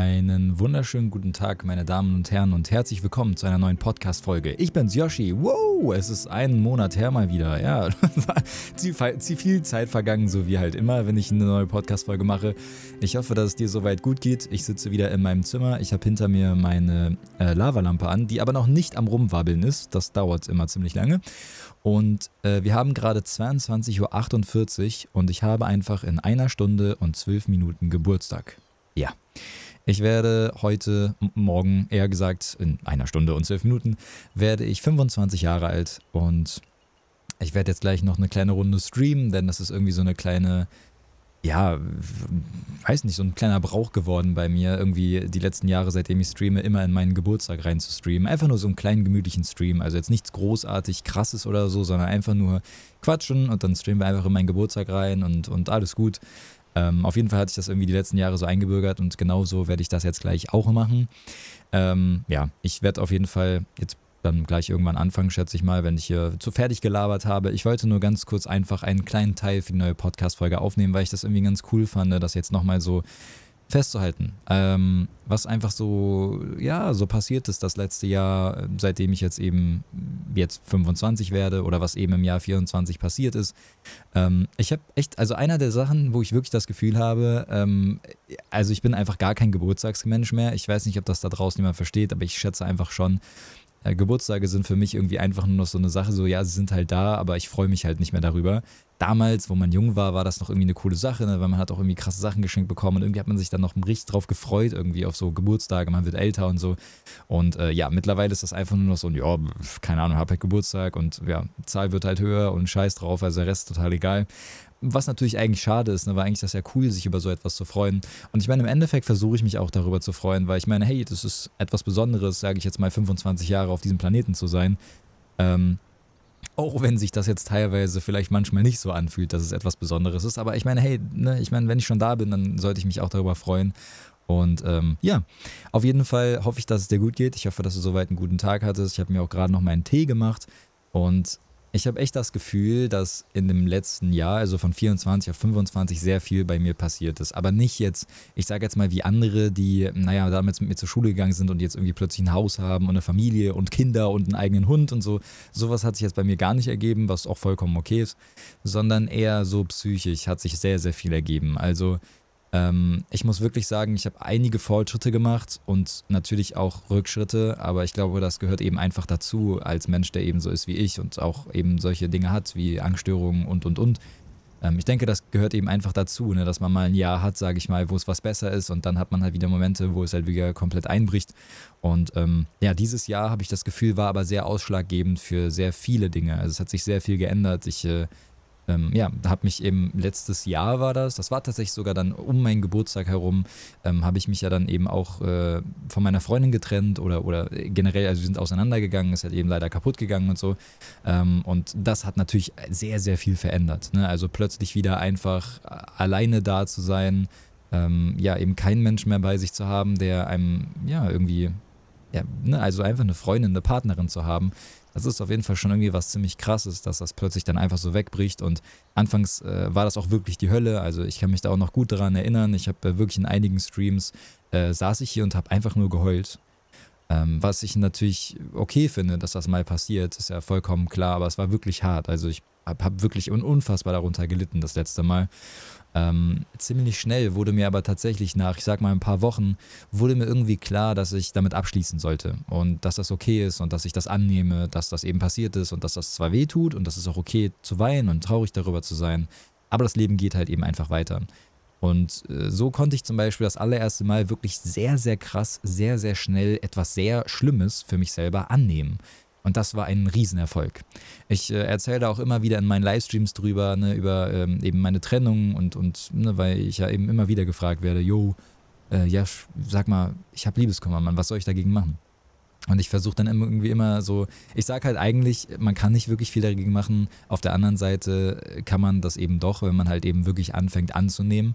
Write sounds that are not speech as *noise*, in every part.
Einen wunderschönen guten Tag, meine Damen und Herren, und herzlich willkommen zu einer neuen Podcast-Folge. Ich bin's, Yoshi. Wow, es ist einen Monat her mal wieder. Ja, *laughs* viel Zeit vergangen, so wie halt immer, wenn ich eine neue Podcast-Folge mache. Ich hoffe, dass es dir soweit gut geht. Ich sitze wieder in meinem Zimmer. Ich habe hinter mir meine äh, Lavalampe an, die aber noch nicht am Rumwabbeln ist. Das dauert immer ziemlich lange. Und äh, wir haben gerade 22.48 Uhr und ich habe einfach in einer Stunde und zwölf Minuten Geburtstag. Ja. Ich werde heute, morgen eher gesagt, in einer Stunde und zwölf Minuten, werde ich 25 Jahre alt und ich werde jetzt gleich noch eine kleine Runde streamen, denn das ist irgendwie so eine kleine, ja, weiß nicht, so ein kleiner Brauch geworden bei mir, irgendwie die letzten Jahre, seitdem ich streame, immer in meinen Geburtstag rein zu streamen. Einfach nur so einen kleinen gemütlichen Stream, also jetzt nichts großartig krasses oder so, sondern einfach nur quatschen und dann streamen wir einfach in meinen Geburtstag rein und, und alles gut. Ähm, auf jeden Fall hat sich das irgendwie die letzten Jahre so eingebürgert und genauso werde ich das jetzt gleich auch machen. Ähm, ja, ich werde auf jeden Fall jetzt dann gleich irgendwann anfangen, schätze ich mal, wenn ich hier zu fertig gelabert habe. Ich wollte nur ganz kurz einfach einen kleinen Teil für die neue Podcast-Folge aufnehmen, weil ich das irgendwie ganz cool fand, das jetzt nochmal so festzuhalten. Ähm, was einfach so, ja, so passiert ist das letzte Jahr, seitdem ich jetzt eben jetzt 25 werde oder was eben im Jahr 24 passiert ist. Ähm, ich habe echt, also einer der Sachen, wo ich wirklich das Gefühl habe, ähm, also ich bin einfach gar kein Geburtstagsmensch mehr. Ich weiß nicht, ob das da draußen jemand versteht, aber ich schätze einfach schon, äh, Geburtstage sind für mich irgendwie einfach nur noch so eine Sache, so ja, sie sind halt da, aber ich freue mich halt nicht mehr darüber. Damals, wo man jung war, war das noch irgendwie eine coole Sache, ne? weil man hat auch irgendwie krasse Sachen geschenkt bekommen und irgendwie hat man sich dann noch richtig drauf gefreut, irgendwie auf so Geburtstage, man wird älter und so. Und äh, ja, mittlerweile ist das einfach nur noch so, ja, keine Ahnung, hab halt Geburtstag und ja, Zahl wird halt höher und scheiß drauf, also der Rest total egal. Was natürlich eigentlich schade ist, ne, weil eigentlich das ja cool, sich über so etwas zu freuen. Und ich meine, im Endeffekt versuche ich mich auch darüber zu freuen, weil ich meine, hey, das ist etwas Besonderes, sage ich jetzt mal, 25 Jahre auf diesem Planeten zu sein. Ähm, auch wenn sich das jetzt teilweise vielleicht manchmal nicht so anfühlt, dass es etwas Besonderes ist. Aber ich meine, hey, ne, ich meine, wenn ich schon da bin, dann sollte ich mich auch darüber freuen. Und ähm, ja, auf jeden Fall hoffe ich, dass es dir gut geht. Ich hoffe, dass du soweit einen guten Tag hattest. Ich habe mir auch gerade noch meinen Tee gemacht. Und ich habe echt das Gefühl, dass in dem letzten Jahr, also von 24 auf 25, sehr viel bei mir passiert ist. Aber nicht jetzt, ich sage jetzt mal wie andere, die, naja, damals mit mir zur Schule gegangen sind und jetzt irgendwie plötzlich ein Haus haben und eine Familie und Kinder und einen eigenen Hund und so. Sowas hat sich jetzt bei mir gar nicht ergeben, was auch vollkommen okay ist, sondern eher so psychisch hat sich sehr, sehr viel ergeben. Also ähm, ich muss wirklich sagen, ich habe einige Fortschritte gemacht und natürlich auch Rückschritte, aber ich glaube, das gehört eben einfach dazu als Mensch, der eben so ist wie ich und auch eben solche Dinge hat wie Angststörungen und und und. Ähm, ich denke, das gehört eben einfach dazu, ne, dass man mal ein Jahr hat, sage ich mal, wo es was besser ist und dann hat man halt wieder Momente, wo es halt wieder komplett einbricht. Und ähm, ja, dieses Jahr habe ich das Gefühl, war aber sehr ausschlaggebend für sehr viele Dinge. Also es hat sich sehr viel geändert. Ich äh, ähm, ja, habe mich eben letztes Jahr war das, das war tatsächlich sogar dann um meinen Geburtstag herum, ähm, habe ich mich ja dann eben auch äh, von meiner Freundin getrennt oder, oder generell, also wir sind auseinandergegangen, ist halt eben leider kaputt gegangen und so. Ähm, und das hat natürlich sehr, sehr viel verändert. Ne? Also plötzlich wieder einfach alleine da zu sein, ähm, ja, eben keinen Mensch mehr bei sich zu haben, der einem, ja, irgendwie, ja, ne? also einfach eine Freundin, eine Partnerin zu haben, das ist auf jeden Fall schon irgendwie was ziemlich krasses, dass das plötzlich dann einfach so wegbricht. Und anfangs äh, war das auch wirklich die Hölle. Also ich kann mich da auch noch gut daran erinnern. Ich habe äh, wirklich in einigen Streams äh, saß ich hier und habe einfach nur geheult. Ähm, was ich natürlich okay finde, dass das mal passiert, ist ja vollkommen klar, aber es war wirklich hart. Also ich habe hab wirklich unfassbar darunter gelitten das letzte Mal. Ähm, ziemlich schnell wurde mir aber tatsächlich nach, ich sag mal, ein paar Wochen, wurde mir irgendwie klar, dass ich damit abschließen sollte und dass das okay ist und dass ich das annehme, dass das eben passiert ist und dass das zwar weh tut und dass es auch okay zu weinen und traurig darüber zu sein, aber das Leben geht halt eben einfach weiter. Und äh, so konnte ich zum Beispiel das allererste Mal wirklich sehr, sehr krass, sehr, sehr schnell etwas sehr Schlimmes für mich selber annehmen. Und das war ein Riesenerfolg. Ich äh, erzähle auch immer wieder in meinen Livestreams drüber, ne, über ähm, eben meine Trennung und, und ne, weil ich ja eben immer wieder gefragt werde, yo, äh, ja, sag mal, ich habe Liebeskummer, Mann, was soll ich dagegen machen? Und ich versuche dann irgendwie immer so, ich sage halt eigentlich, man kann nicht wirklich viel dagegen machen. Auf der anderen Seite kann man das eben doch, wenn man halt eben wirklich anfängt anzunehmen.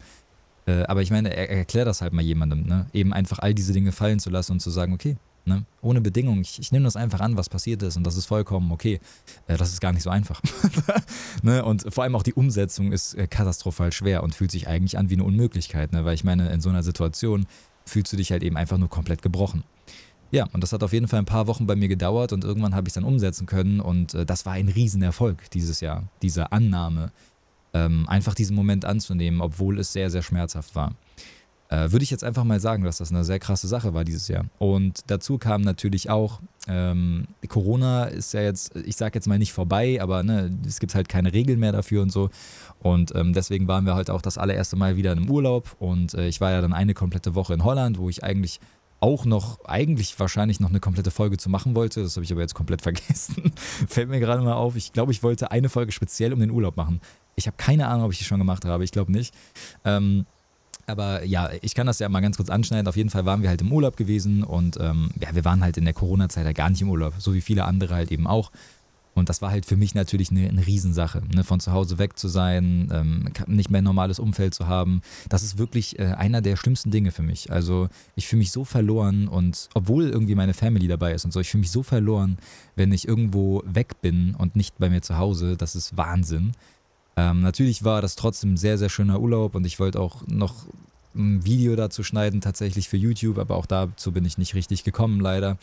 Äh, aber ich meine, er, erklär das halt mal jemandem, ne? Eben einfach all diese Dinge fallen zu lassen und zu sagen, okay, Ne? Ohne Bedingung. Ich, ich nehme das einfach an, was passiert ist und das ist vollkommen okay. Äh, das ist gar nicht so einfach. *laughs* ne? Und vor allem auch die Umsetzung ist äh, katastrophal schwer und fühlt sich eigentlich an wie eine Unmöglichkeit, ne? weil ich meine, in so einer Situation fühlst du dich halt eben einfach nur komplett gebrochen. Ja, und das hat auf jeden Fall ein paar Wochen bei mir gedauert und irgendwann habe ich es dann umsetzen können und äh, das war ein Riesenerfolg dieses Jahr, diese Annahme, ähm, einfach diesen Moment anzunehmen, obwohl es sehr, sehr schmerzhaft war. Äh, Würde ich jetzt einfach mal sagen, dass das eine sehr krasse Sache war dieses Jahr. Und dazu kam natürlich auch, ähm, Corona ist ja jetzt, ich sage jetzt mal nicht vorbei, aber ne, es gibt halt keine Regeln mehr dafür und so. Und ähm, deswegen waren wir halt auch das allererste Mal wieder im Urlaub und äh, ich war ja dann eine komplette Woche in Holland, wo ich eigentlich auch noch, eigentlich wahrscheinlich noch eine komplette Folge zu machen wollte. Das habe ich aber jetzt komplett *laughs* vergessen. Fällt mir gerade mal auf. Ich glaube, ich wollte eine Folge speziell um den Urlaub machen. Ich habe keine Ahnung, ob ich die schon gemacht habe. Ich glaube nicht. Ähm, aber ja, ich kann das ja mal ganz kurz anschneiden. Auf jeden Fall waren wir halt im Urlaub gewesen und ähm, ja, wir waren halt in der Corona-Zeit halt gar nicht im Urlaub, so wie viele andere halt eben auch. Und das war halt für mich natürlich eine, eine Riesensache, ne? von zu Hause weg zu sein, ähm, nicht mehr ein normales Umfeld zu haben. Das ist wirklich äh, einer der schlimmsten Dinge für mich. Also ich fühle mich so verloren und obwohl irgendwie meine Family dabei ist und so, ich fühle mich so verloren, wenn ich irgendwo weg bin und nicht bei mir zu Hause. Das ist Wahnsinn. Ähm, natürlich war das trotzdem ein sehr, sehr schöner Urlaub und ich wollte auch noch ein Video dazu schneiden, tatsächlich für YouTube, aber auch dazu bin ich nicht richtig gekommen, leider.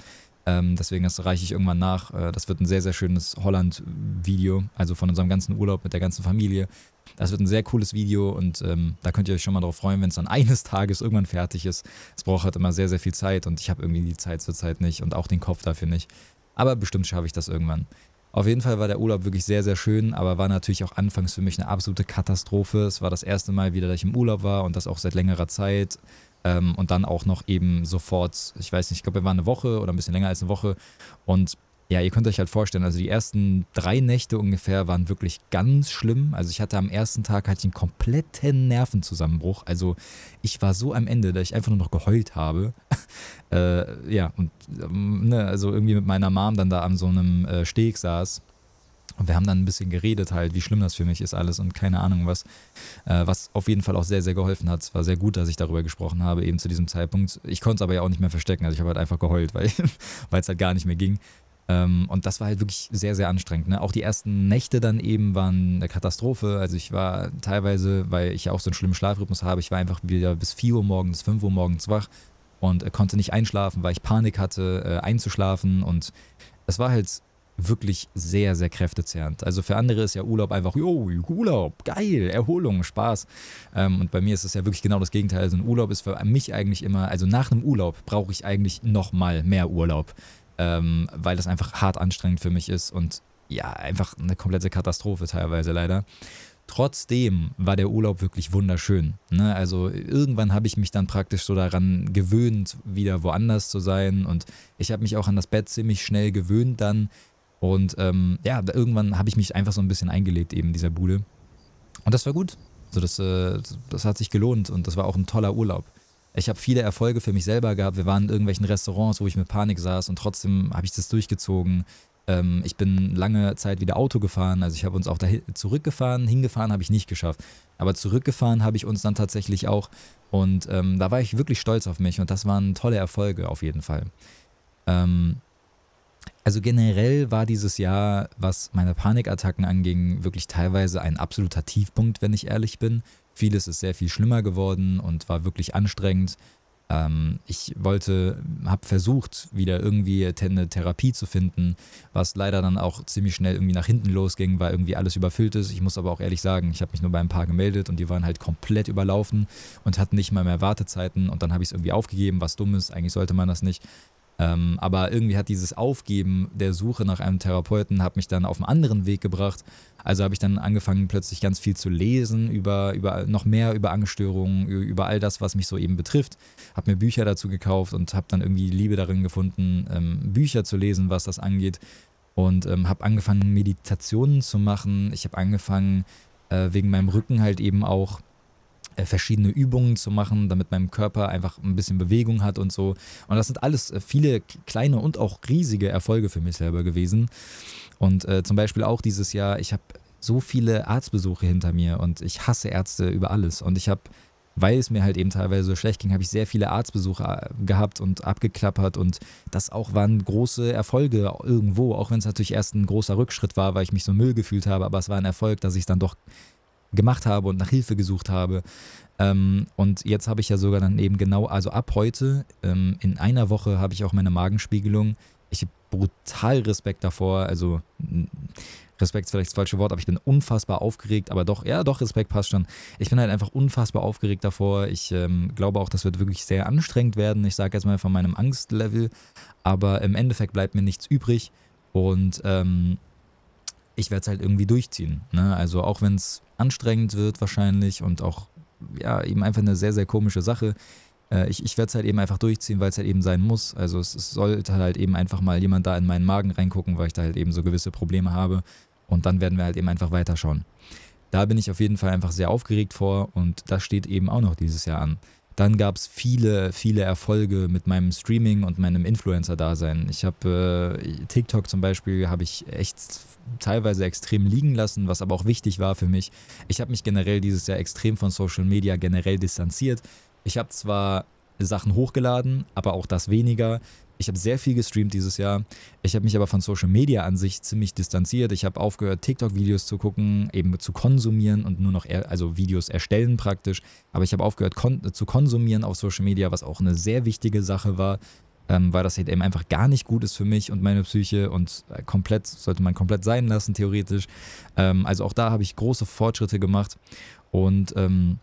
Ähm, deswegen das reiche ich irgendwann nach. Äh, das wird ein sehr, sehr schönes Holland-Video, also von unserem ganzen Urlaub mit der ganzen Familie. Das wird ein sehr cooles Video und ähm, da könnt ihr euch schon mal darauf freuen, wenn es dann *laughs* eines Tages irgendwann fertig ist. Es braucht halt immer sehr, sehr viel Zeit und ich habe irgendwie die Zeit zurzeit nicht und auch den Kopf dafür nicht. Aber bestimmt schaffe ich das irgendwann. Auf jeden Fall war der Urlaub wirklich sehr, sehr schön, aber war natürlich auch anfangs für mich eine absolute Katastrophe. Es war das erste Mal wieder, dass ich im Urlaub war und das auch seit längerer Zeit. Ähm, und dann auch noch eben sofort, ich weiß nicht, ich glaube, wir waren eine Woche oder ein bisschen länger als eine Woche. Und ja, ihr könnt euch halt vorstellen, also die ersten drei Nächte ungefähr waren wirklich ganz schlimm. Also ich hatte am ersten Tag hatte ich einen kompletten Nervenzusammenbruch. Also ich war so am Ende, dass ich einfach nur noch geheult habe. *laughs* äh, ja, und ähm, ne, also irgendwie mit meiner Mom dann da an so einem äh, Steg saß und wir haben dann ein bisschen geredet halt, wie schlimm das für mich ist alles und keine Ahnung was. Äh, was auf jeden Fall auch sehr, sehr geholfen hat. Es war sehr gut, dass ich darüber gesprochen habe, eben zu diesem Zeitpunkt. Ich konnte es aber ja auch nicht mehr verstecken. Also ich habe halt einfach geheult, weil *laughs* es halt gar nicht mehr ging. Ähm, und das war halt wirklich sehr, sehr anstrengend. Ne? Auch die ersten Nächte dann eben waren eine Katastrophe. Also ich war teilweise, weil ich ja auch so einen schlimmen Schlafrhythmus habe, ich war einfach wieder bis 4 Uhr morgens, 5 Uhr morgens wach und äh, konnte nicht einschlafen, weil ich Panik hatte, äh, einzuschlafen. Und es war halt wirklich sehr, sehr kräftezehrend. Also für andere ist ja Urlaub einfach, jo, Urlaub, geil, Erholung, Spaß. Ähm, und bei mir ist es ja wirklich genau das Gegenteil. Also ein Urlaub ist für mich eigentlich immer, also nach einem Urlaub brauche ich eigentlich nochmal mehr Urlaub, ähm, weil das einfach hart anstrengend für mich ist und ja, einfach eine komplette Katastrophe teilweise leider. Trotzdem war der Urlaub wirklich wunderschön. Ne? Also irgendwann habe ich mich dann praktisch so daran gewöhnt, wieder woanders zu sein. Und ich habe mich auch an das Bett ziemlich schnell gewöhnt dann. Und ähm, ja, irgendwann habe ich mich einfach so ein bisschen eingelebt eben in dieser Bude. Und das war gut. Also das, äh, das hat sich gelohnt und das war auch ein toller Urlaub. Ich habe viele Erfolge für mich selber gehabt. Wir waren in irgendwelchen Restaurants, wo ich mit Panik saß und trotzdem habe ich das durchgezogen. Ähm, ich bin lange Zeit wieder Auto gefahren. Also ich habe uns auch da zurückgefahren. Hingefahren habe ich nicht geschafft. Aber zurückgefahren habe ich uns dann tatsächlich auch. Und ähm, da war ich wirklich stolz auf mich und das waren tolle Erfolge auf jeden Fall. Ähm, also generell war dieses Jahr, was meine Panikattacken anging, wirklich teilweise ein absoluter Tiefpunkt, wenn ich ehrlich bin. Vieles ist sehr viel schlimmer geworden und war wirklich anstrengend. Ähm, ich wollte, habe versucht, wieder irgendwie eine Therapie zu finden, was leider dann auch ziemlich schnell irgendwie nach hinten losging, weil irgendwie alles überfüllt ist. Ich muss aber auch ehrlich sagen, ich habe mich nur bei ein paar gemeldet und die waren halt komplett überlaufen und hatten nicht mal mehr Wartezeiten und dann habe ich es irgendwie aufgegeben, was dumm ist. Eigentlich sollte man das nicht. Ähm, aber irgendwie hat dieses Aufgeben der Suche nach einem Therapeuten hat mich dann auf einen anderen Weg gebracht. Also habe ich dann angefangen plötzlich ganz viel zu lesen über, über noch mehr über Angststörungen, über all das, was mich so eben betrifft. Habe mir Bücher dazu gekauft und habe dann irgendwie Liebe darin gefunden, ähm, Bücher zu lesen, was das angeht. Und ähm, habe angefangen Meditationen zu machen. Ich habe angefangen äh, wegen meinem Rücken halt eben auch verschiedene Übungen zu machen, damit mein Körper einfach ein bisschen Bewegung hat und so. Und das sind alles äh, viele kleine und auch riesige Erfolge für mich selber gewesen. Und äh, zum Beispiel auch dieses Jahr, ich habe so viele Arztbesuche hinter mir und ich hasse Ärzte über alles. Und ich habe, weil es mir halt eben teilweise so schlecht ging, habe ich sehr viele Arztbesuche äh, gehabt und abgeklappert. Und das auch waren große Erfolge irgendwo, auch wenn es natürlich erst ein großer Rückschritt war, weil ich mich so Müll gefühlt habe. Aber es war ein Erfolg, dass ich es dann doch gemacht habe und nach Hilfe gesucht habe. Ähm, und jetzt habe ich ja sogar dann eben genau, also ab heute, ähm, in einer Woche habe ich auch meine Magenspiegelung. Ich habe brutal Respekt davor. Also Respekt ist vielleicht das falsche Wort, aber ich bin unfassbar aufgeregt. Aber doch, ja, doch, Respekt passt schon. Ich bin halt einfach unfassbar aufgeregt davor. Ich ähm, glaube auch, das wird wirklich sehr anstrengend werden. Ich sage jetzt mal von meinem Angstlevel. Aber im Endeffekt bleibt mir nichts übrig. Und ähm, ich werde es halt irgendwie durchziehen. Ne? Also auch wenn es anstrengend wird wahrscheinlich und auch ja eben einfach eine sehr, sehr komische Sache. Äh, ich ich werde es halt eben einfach durchziehen, weil es halt eben sein muss. Also es, es, sollte halt eben einfach mal jemand da in meinen Magen reingucken, weil ich da halt eben so gewisse Probleme habe. Und dann werden wir halt eben einfach weiterschauen. Da bin ich auf jeden Fall einfach sehr aufgeregt vor und das steht eben auch noch dieses Jahr an. Dann gab es viele, viele Erfolge mit meinem Streaming und meinem Influencer-Dasein. Ich habe äh, TikTok zum Beispiel, habe ich echt teilweise extrem liegen lassen, was aber auch wichtig war für mich. Ich habe mich generell dieses Jahr extrem von Social Media generell distanziert. Ich habe zwar Sachen hochgeladen, aber auch das weniger. Ich habe sehr viel gestreamt dieses Jahr. Ich habe mich aber von Social Media an sich ziemlich distanziert. Ich habe aufgehört, TikTok-Videos zu gucken, eben zu konsumieren und nur noch, er, also Videos erstellen praktisch. Aber ich habe aufgehört kon zu konsumieren auf Social Media, was auch eine sehr wichtige Sache war, ähm, weil das halt eben einfach gar nicht gut ist für mich und meine Psyche und äh, komplett, sollte man komplett sein lassen, theoretisch. Ähm, also auch da habe ich große Fortschritte gemacht und ähm,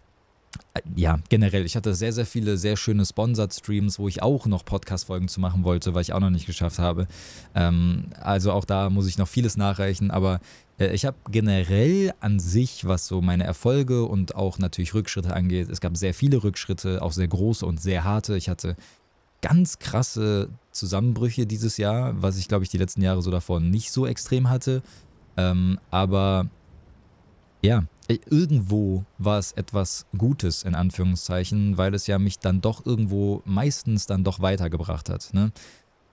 ja, generell, ich hatte sehr, sehr viele sehr schöne Sponsored-Streams, wo ich auch noch Podcast-Folgen zu machen wollte, weil ich auch noch nicht geschafft habe. Ähm, also auch da muss ich noch vieles nachreichen, aber äh, ich habe generell an sich, was so meine Erfolge und auch natürlich Rückschritte angeht, es gab sehr viele Rückschritte, auch sehr große und sehr harte. Ich hatte ganz krasse Zusammenbrüche dieses Jahr, was ich glaube ich die letzten Jahre so davor nicht so extrem hatte. Ähm, aber ja, irgendwo war es etwas Gutes, in Anführungszeichen, weil es ja mich dann doch irgendwo meistens dann doch weitergebracht hat. Ne?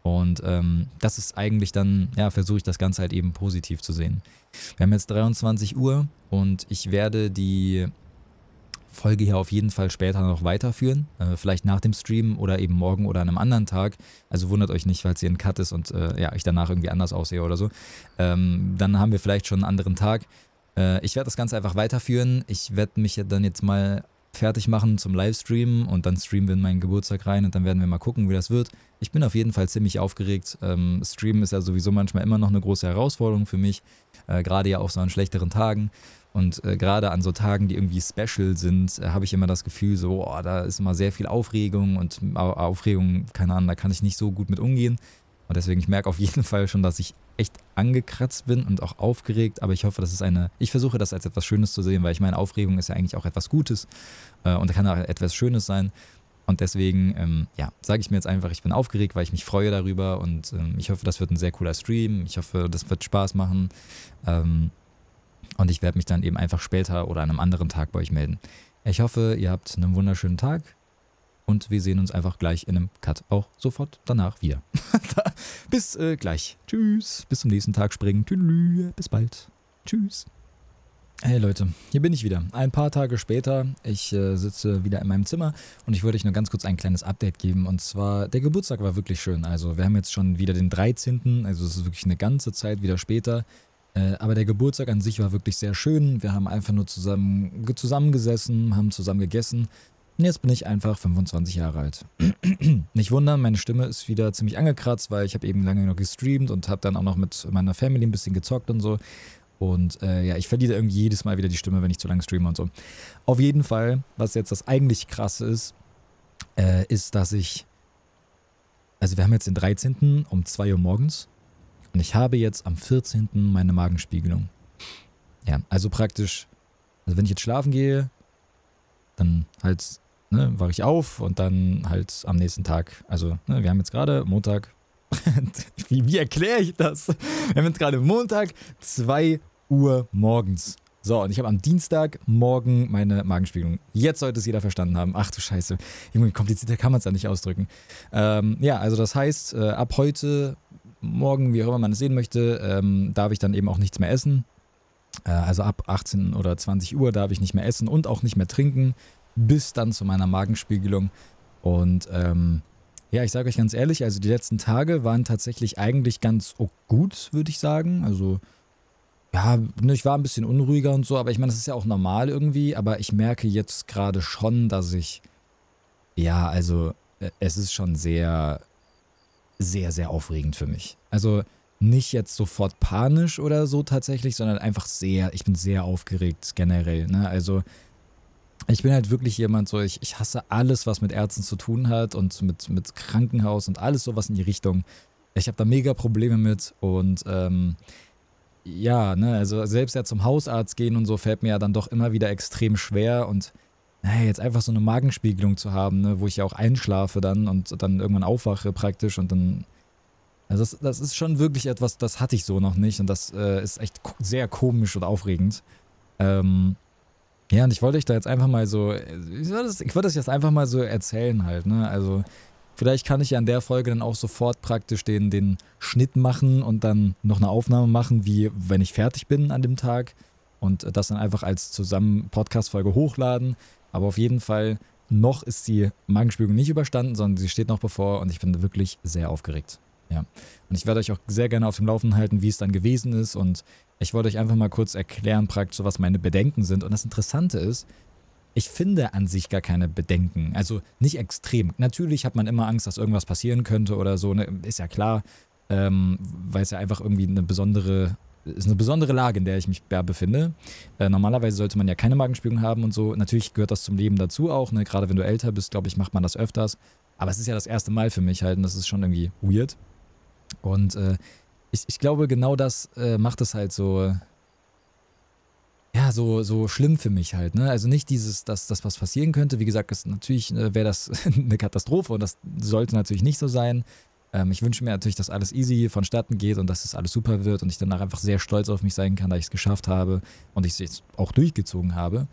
Und ähm, das ist eigentlich dann, ja, versuche ich das Ganze halt eben positiv zu sehen. Wir haben jetzt 23 Uhr und ich werde die Folge hier auf jeden Fall später noch weiterführen. Äh, vielleicht nach dem Stream oder eben morgen oder an einem anderen Tag. Also wundert euch nicht, falls hier ein Cut ist und äh, ja, ich danach irgendwie anders aussehe oder so. Ähm, dann haben wir vielleicht schon einen anderen Tag. Äh, ich werde das Ganze einfach weiterführen. Ich werde mich dann jetzt mal fertig machen zum Livestream und dann streamen wir in meinen Geburtstag rein und dann werden wir mal gucken, wie das wird. Ich bin auf jeden Fall ziemlich aufgeregt. Ähm, Streamen ist ja sowieso manchmal immer noch eine große Herausforderung für mich, äh, gerade ja auch so an schlechteren Tagen. Und äh, gerade an so Tagen, die irgendwie special sind, äh, habe ich immer das Gefühl, so, oh, da ist immer sehr viel Aufregung und Aufregung, keine Ahnung, da kann ich nicht so gut mit umgehen. Und deswegen, ich merke auf jeden Fall schon, dass ich echt angekratzt bin und auch aufgeregt, aber ich hoffe, das ist eine, ich versuche das als etwas Schönes zu sehen, weil ich meine, Aufregung ist ja eigentlich auch etwas Gutes äh, und kann auch etwas Schönes sein. Und deswegen, ähm, ja, sage ich mir jetzt einfach, ich bin aufgeregt, weil ich mich freue darüber und ähm, ich hoffe, das wird ein sehr cooler Stream. Ich hoffe, das wird Spaß machen. Ähm, und ich werde mich dann eben einfach später oder an einem anderen Tag bei euch melden. Ich hoffe, ihr habt einen wunderschönen Tag. Und wir sehen uns einfach gleich in einem Cut auch sofort danach wieder. *laughs* Bis äh, gleich. Tschüss. Bis zum nächsten Tag springen. Tüdelü. Bis bald. Tschüss. Hey Leute, hier bin ich wieder. Ein paar Tage später. Ich äh, sitze wieder in meinem Zimmer und ich wollte euch nur ganz kurz ein kleines Update geben. Und zwar, der Geburtstag war wirklich schön. Also, wir haben jetzt schon wieder den 13. Also, es ist wirklich eine ganze Zeit wieder später. Äh, aber der Geburtstag an sich war wirklich sehr schön. Wir haben einfach nur zusammen zusammengesessen, haben zusammen gegessen und jetzt bin ich einfach 25 Jahre alt. *clears throat* Nicht wundern, meine Stimme ist wieder ziemlich angekratzt, weil ich habe eben lange noch gestreamt und habe dann auch noch mit meiner Family ein bisschen gezockt und so. Und äh, ja, ich verliere irgendwie jedes Mal wieder die Stimme, wenn ich zu lange streame und so. Auf jeden Fall, was jetzt das eigentlich krasse ist, äh, ist, dass ich. Also, wir haben jetzt den 13. um 2 Uhr morgens und ich habe jetzt am 14. meine Magenspiegelung. Ja, also praktisch. Also, wenn ich jetzt schlafen gehe, dann halt ne, wache ich auf und dann halt am nächsten Tag, also ne, wir haben jetzt gerade Montag, *laughs* wie, wie erkläre ich das? Wir haben jetzt gerade Montag, 2 Uhr morgens. So, und ich habe am Dienstag morgen meine Magenspiegelung. Jetzt sollte es jeder verstanden haben. Ach du Scheiße. Irgendwie komplizierter kann man es ja nicht ausdrücken. Ähm, ja, also das heißt, äh, ab heute, morgen, wie auch immer man es sehen möchte, ähm, darf ich dann eben auch nichts mehr essen. Äh, also ab 18 oder 20 Uhr darf ich nicht mehr essen und auch nicht mehr trinken bis dann zu meiner Magenspiegelung. Und ähm, ja, ich sage euch ganz ehrlich, also die letzten Tage waren tatsächlich eigentlich ganz gut, würde ich sagen. Also ja, ne, ich war ein bisschen unruhiger und so, aber ich meine, das ist ja auch normal irgendwie, aber ich merke jetzt gerade schon, dass ich, ja, also äh, es ist schon sehr, sehr, sehr aufregend für mich. Also nicht jetzt sofort panisch oder so tatsächlich, sondern einfach sehr, ich bin sehr aufgeregt generell. Ne? Also ich bin halt wirklich jemand so, ich, ich hasse alles, was mit Ärzten zu tun hat und mit, mit Krankenhaus und alles sowas in die Richtung. Ich habe da mega Probleme mit und ähm, ja, ne, also selbst ja zum Hausarzt gehen und so fällt mir ja dann doch immer wieder extrem schwer und naja, jetzt einfach so eine Magenspiegelung zu haben, ne, wo ich ja auch einschlafe dann und dann irgendwann aufwache praktisch und dann. Also das, das ist schon wirklich etwas, das hatte ich so noch nicht und das äh, ist echt sehr komisch und aufregend. Ähm, ja, und ich wollte euch da jetzt einfach mal so, ich wollte das, das jetzt einfach mal so erzählen halt, ne? Also vielleicht kann ich ja an der Folge dann auch sofort praktisch den, den Schnitt machen und dann noch eine Aufnahme machen, wie wenn ich fertig bin an dem Tag und das dann einfach als zusammen Podcast-Folge hochladen. Aber auf jeden Fall, noch ist die Magenspiegelung nicht überstanden, sondern sie steht noch bevor und ich bin wirklich sehr aufgeregt. Ja. Und ich werde euch auch sehr gerne auf dem Laufenden halten, wie es dann gewesen ist. Und ich wollte euch einfach mal kurz erklären, praktisch, was meine Bedenken sind. Und das Interessante ist, ich finde an sich gar keine Bedenken. Also nicht extrem. Natürlich hat man immer Angst, dass irgendwas passieren könnte oder so. Ne? Ist ja klar, ähm, weil es ja einfach irgendwie eine besondere ist eine besondere Lage, in der ich mich befinde. Äh, normalerweise sollte man ja keine Magenspiegelung haben und so. Natürlich gehört das zum Leben dazu auch. Ne? Gerade wenn du älter bist, glaube ich, macht man das öfters. Aber es ist ja das erste Mal für mich halt und das ist schon irgendwie weird. Und äh, ich, ich glaube, genau das äh, macht es halt so, ja, so, so schlimm für mich halt. Ne? Also nicht dieses, dass das was passieren könnte. Wie gesagt, natürlich äh, wäre das *laughs* eine Katastrophe und das sollte natürlich nicht so sein. Ähm, ich wünsche mir natürlich, dass alles easy vonstatten geht und dass es das alles super wird und ich danach einfach sehr stolz auf mich sein kann, dass ich es geschafft habe und ich es jetzt auch durchgezogen habe.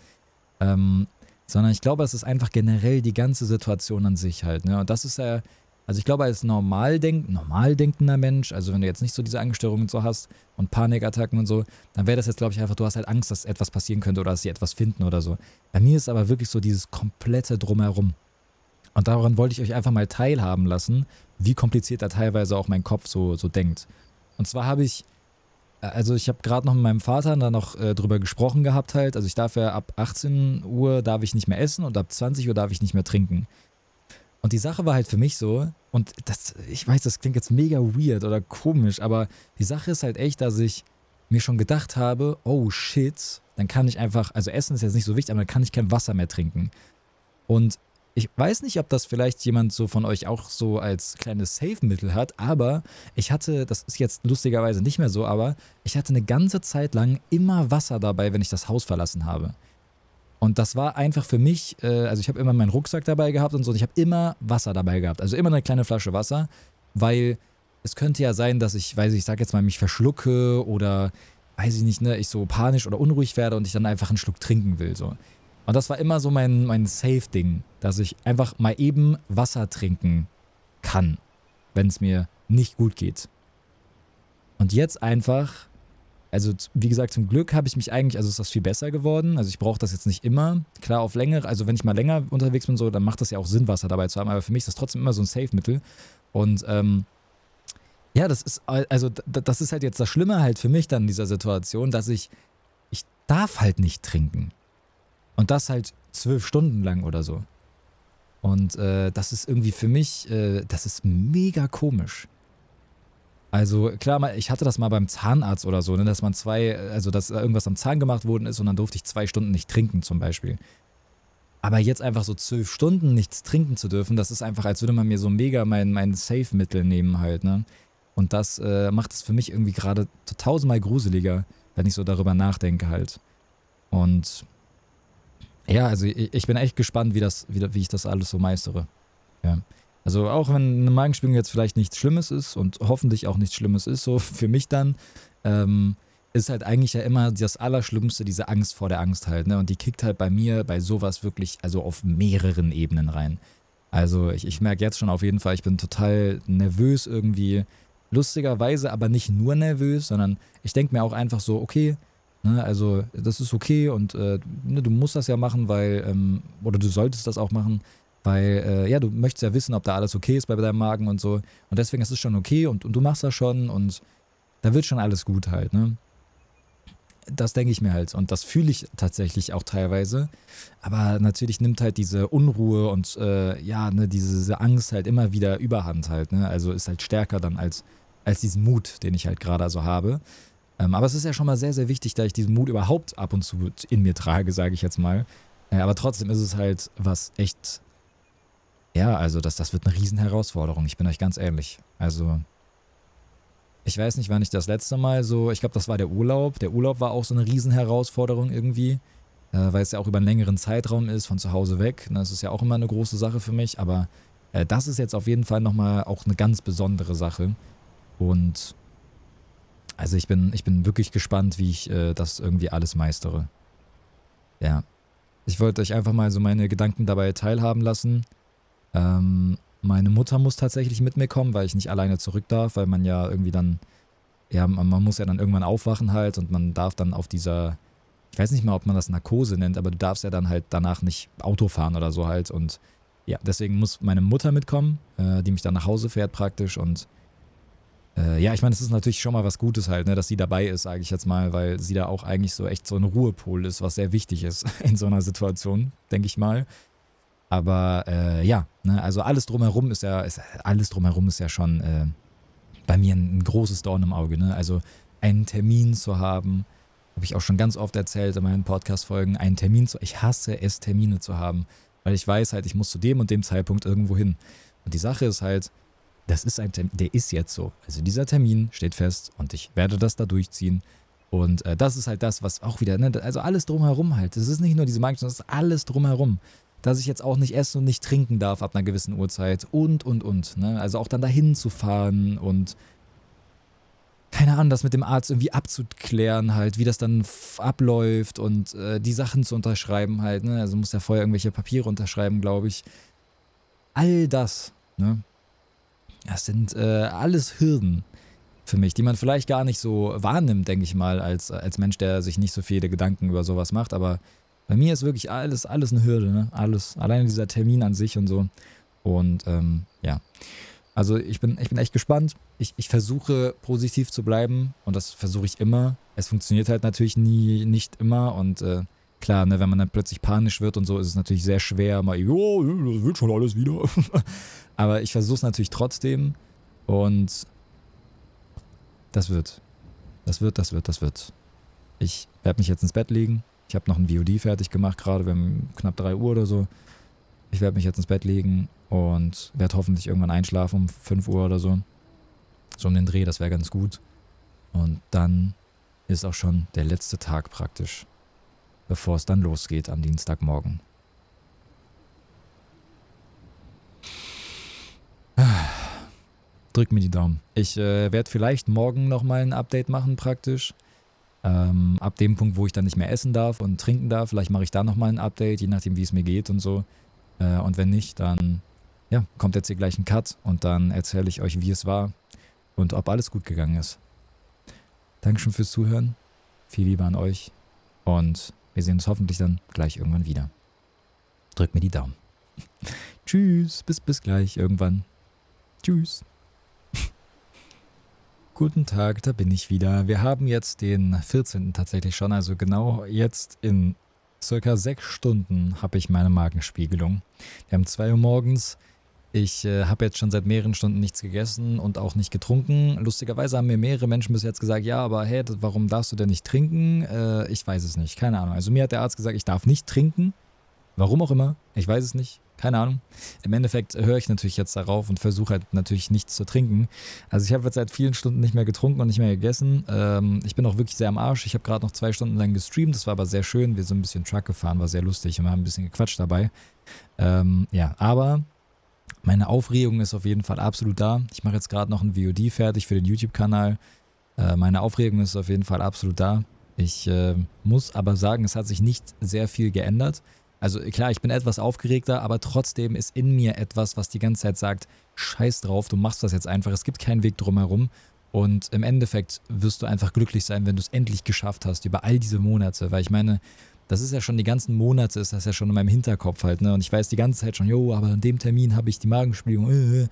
Ähm, sondern ich glaube, es ist einfach generell die ganze Situation an sich halt. Ne? Und das ist ja, also ich glaube, als normal, denk, normal denkender Mensch, also wenn du jetzt nicht so diese Angststörungen so hast und Panikattacken und so, dann wäre das jetzt, glaube ich, einfach, du hast halt Angst, dass etwas passieren könnte oder dass sie etwas finden oder so. Bei mir ist aber wirklich so dieses komplette Drumherum. Und daran wollte ich euch einfach mal teilhaben lassen, wie kompliziert da teilweise auch mein Kopf so, so denkt. Und zwar habe ich, äh, also ich habe gerade noch mit meinem Vater da noch äh, drüber gesprochen gehabt halt. Also ich darf ja ab 18 Uhr darf ich nicht mehr essen und ab 20 Uhr darf ich nicht mehr trinken. Und die Sache war halt für mich so, und das, ich weiß, das klingt jetzt mega weird oder komisch, aber die Sache ist halt echt, dass ich mir schon gedacht habe, oh shit, dann kann ich einfach, also Essen ist jetzt nicht so wichtig, aber dann kann ich kein Wasser mehr trinken. Und ich weiß nicht, ob das vielleicht jemand so von euch auch so als kleines Safe-Mittel hat, aber ich hatte, das ist jetzt lustigerweise nicht mehr so, aber ich hatte eine ganze Zeit lang immer Wasser dabei, wenn ich das Haus verlassen habe. Und das war einfach für mich, äh, also ich habe immer meinen Rucksack dabei gehabt und so, und ich habe immer Wasser dabei gehabt. Also immer eine kleine Flasche Wasser, weil es könnte ja sein, dass ich, weiß ich, ich sag jetzt mal, mich verschlucke oder weiß ich nicht, ne, ich so panisch oder unruhig werde und ich dann einfach einen Schluck trinken will. So. Und das war immer so mein, mein Safe-Ding, dass ich einfach mal eben Wasser trinken kann, wenn es mir nicht gut geht. Und jetzt einfach, also wie gesagt, zum Glück habe ich mich eigentlich, also ist das viel besser geworden. Also ich brauche das jetzt nicht immer. Klar, auf längere, also wenn ich mal länger unterwegs bin, so, dann macht das ja auch Sinn, Wasser dabei zu haben. Aber für mich ist das trotzdem immer so ein Safe-Mittel. Und ähm, ja, das ist, also das ist halt jetzt das Schlimme halt für mich dann in dieser Situation, dass ich, ich darf halt nicht trinken. Und das halt zwölf Stunden lang oder so. Und äh, das ist irgendwie für mich, äh, das ist mega komisch. Also klar, ich hatte das mal beim Zahnarzt oder so, ne, dass man zwei, also dass irgendwas am Zahn gemacht worden ist und dann durfte ich zwei Stunden nicht trinken zum Beispiel. Aber jetzt einfach so zwölf Stunden nichts trinken zu dürfen, das ist einfach, als würde man mir so mega mein, mein Safe-Mittel nehmen halt, ne? Und das äh, macht es für mich irgendwie gerade tausendmal gruseliger, wenn ich so darüber nachdenke halt. Und ja, also ich, ich bin echt gespannt, wie, das, wie, wie ich das alles so meistere. Ja. Also auch wenn eine Magenspiegelung jetzt vielleicht nichts Schlimmes ist und hoffentlich auch nichts Schlimmes ist, so *laughs* für mich dann, ähm, ist halt eigentlich ja immer das Allerschlimmste, diese Angst vor der Angst halt. Ne? Und die kickt halt bei mir bei sowas wirklich, also auf mehreren Ebenen rein. Also ich, ich merke jetzt schon auf jeden Fall, ich bin total nervös irgendwie. Lustigerweise aber nicht nur nervös, sondern ich denke mir auch einfach so, okay, Ne, also das ist okay und äh, ne, du musst das ja machen, weil, ähm, oder du solltest das auch machen, weil, äh, ja, du möchtest ja wissen, ob da alles okay ist bei deinem Magen und so. Und deswegen ist es schon okay und, und du machst das schon und da wird schon alles gut halt, ne? das denke ich mir halt und das fühle ich tatsächlich auch teilweise. Aber natürlich nimmt halt diese Unruhe und äh, ja, ne, diese Angst halt immer wieder Überhand halt. Ne? Also ist halt stärker dann als, als diesen Mut, den ich halt gerade so habe. Ähm, aber es ist ja schon mal sehr, sehr wichtig, da ich diesen Mut überhaupt ab und zu in mir trage, sage ich jetzt mal. Äh, aber trotzdem ist es halt was echt, ja, also das, das wird eine Riesenherausforderung. Ich bin euch ganz ehrlich. Also ich weiß nicht, wann ich das letzte Mal so, ich glaube, das war der Urlaub. Der Urlaub war auch so eine Riesenherausforderung irgendwie, äh, weil es ja auch über einen längeren Zeitraum ist, von zu Hause weg. Das ist ja auch immer eine große Sache für mich, aber äh, das ist jetzt auf jeden Fall nochmal auch eine ganz besondere Sache. Und also ich bin, ich bin wirklich gespannt, wie ich äh, das irgendwie alles meistere. Ja. Ich wollte euch einfach mal so meine Gedanken dabei teilhaben lassen. Ähm, meine Mutter muss tatsächlich mit mir kommen, weil ich nicht alleine zurück darf, weil man ja irgendwie dann, ja, man, man muss ja dann irgendwann aufwachen halt und man darf dann auf dieser, ich weiß nicht mal, ob man das Narkose nennt, aber du darfst ja dann halt danach nicht Auto fahren oder so halt und ja, deswegen muss meine Mutter mitkommen, äh, die mich dann nach Hause fährt praktisch und äh, ja, ich meine, es ist natürlich schon mal was Gutes halt, ne, dass sie dabei ist, sage ich jetzt mal, weil sie da auch eigentlich so echt so ein Ruhepol ist, was sehr wichtig ist *laughs* in so einer Situation, denke ich mal. Aber äh, ja, ne, also alles drumherum ist ja, ist, alles drumherum ist ja schon äh, bei mir ein, ein, großes Dorn im Auge. Ne? Also einen Termin zu haben, habe ich auch schon ganz oft erzählt in meinen Podcast-Folgen, einen Termin zu, ich hasse es, Termine zu haben, weil ich weiß halt, ich muss zu dem und dem Zeitpunkt irgendwo hin. Und die Sache ist halt, das ist ein Termin, der ist jetzt so. Also dieser Termin steht fest und ich werde das da durchziehen. Und äh, das ist halt das, was auch wieder, ne, also alles drumherum halt. Das ist nicht nur diese Marke, sondern das ist alles drumherum dass ich jetzt auch nicht essen und nicht trinken darf ab einer gewissen Uhrzeit und, und, und. Ne? Also auch dann dahin zu fahren und keine Ahnung, das mit dem Arzt irgendwie abzuklären halt, wie das dann abläuft und äh, die Sachen zu unterschreiben halt. Ne? Also muss ja vorher irgendwelche Papiere unterschreiben, glaube ich. All das, ne? Das sind äh, alles Hürden für mich, die man vielleicht gar nicht so wahrnimmt, denke ich mal, als, als Mensch, der sich nicht so viele Gedanken über sowas macht, aber bei mir ist wirklich alles, alles eine Hürde, ne? Alles, alleine dieser Termin an sich und so. Und ähm, ja. Also ich bin, ich bin echt gespannt. Ich, ich versuche positiv zu bleiben und das versuche ich immer. Es funktioniert halt natürlich nie, nicht immer und äh, klar, ne, wenn man dann plötzlich panisch wird und so, ist es natürlich sehr schwer, mal, oh, das wird schon alles wieder. *laughs* Aber ich versuche es natürlich trotzdem und das wird. Das wird, das wird, das wird. Ich werde mich jetzt ins Bett legen, ich habe noch ein VOD fertig gemacht gerade, wir haben knapp 3 Uhr oder so. Ich werde mich jetzt ins Bett legen und werde hoffentlich irgendwann einschlafen um 5 Uhr oder so. So um den Dreh, das wäre ganz gut. Und dann ist auch schon der letzte Tag praktisch, bevor es dann losgeht am Dienstagmorgen. Drück mir die Daumen. Ich äh, werde vielleicht morgen nochmal ein Update machen praktisch. Ähm, ab dem Punkt, wo ich dann nicht mehr essen darf und trinken darf, vielleicht mache ich da nochmal ein Update, je nachdem, wie es mir geht und so. Äh, und wenn nicht, dann ja, kommt jetzt hier gleich ein Cut und dann erzähle ich euch, wie es war und ob alles gut gegangen ist. Dankeschön fürs Zuhören. Viel Liebe an euch und wir sehen uns hoffentlich dann gleich irgendwann wieder. Drückt mir die Daumen. *laughs* Tschüss, bis bis gleich irgendwann. Tschüss. Guten Tag, da bin ich wieder. Wir haben jetzt den 14. tatsächlich schon, also genau jetzt in circa sechs Stunden habe ich meine Magenspiegelung. Wir haben zwei Uhr morgens. Ich äh, habe jetzt schon seit mehreren Stunden nichts gegessen und auch nicht getrunken. Lustigerweise haben mir mehrere Menschen bis jetzt gesagt, ja, aber hey, warum darfst du denn nicht trinken? Äh, ich weiß es nicht, keine Ahnung. Also mir hat der Arzt gesagt, ich darf nicht trinken. Warum auch immer, ich weiß es nicht. Keine Ahnung. Im Endeffekt höre ich natürlich jetzt darauf und versuche halt natürlich nichts zu trinken. Also ich habe jetzt seit vielen Stunden nicht mehr getrunken und nicht mehr gegessen. Ähm, ich bin auch wirklich sehr am Arsch. Ich habe gerade noch zwei Stunden lang gestreamt. Das war aber sehr schön. Wir sind ein bisschen Truck gefahren, war sehr lustig und wir haben ein bisschen gequatscht dabei. Ähm, ja, aber meine Aufregung ist auf jeden Fall absolut da. Ich mache jetzt gerade noch ein VOD fertig für den YouTube-Kanal. Äh, meine Aufregung ist auf jeden Fall absolut da. Ich äh, muss aber sagen, es hat sich nicht sehr viel geändert. Also klar, ich bin etwas aufgeregter, aber trotzdem ist in mir etwas, was die ganze Zeit sagt, scheiß drauf, du machst das jetzt einfach, es gibt keinen Weg drumherum. Und im Endeffekt wirst du einfach glücklich sein, wenn du es endlich geschafft hast über all diese Monate. Weil ich meine, das ist ja schon die ganzen Monate, ist das ja schon in meinem Hinterkopf halt, ne? Und ich weiß die ganze Zeit schon, jo, aber an dem Termin habe ich die Magenspiegelung. Äh, äh.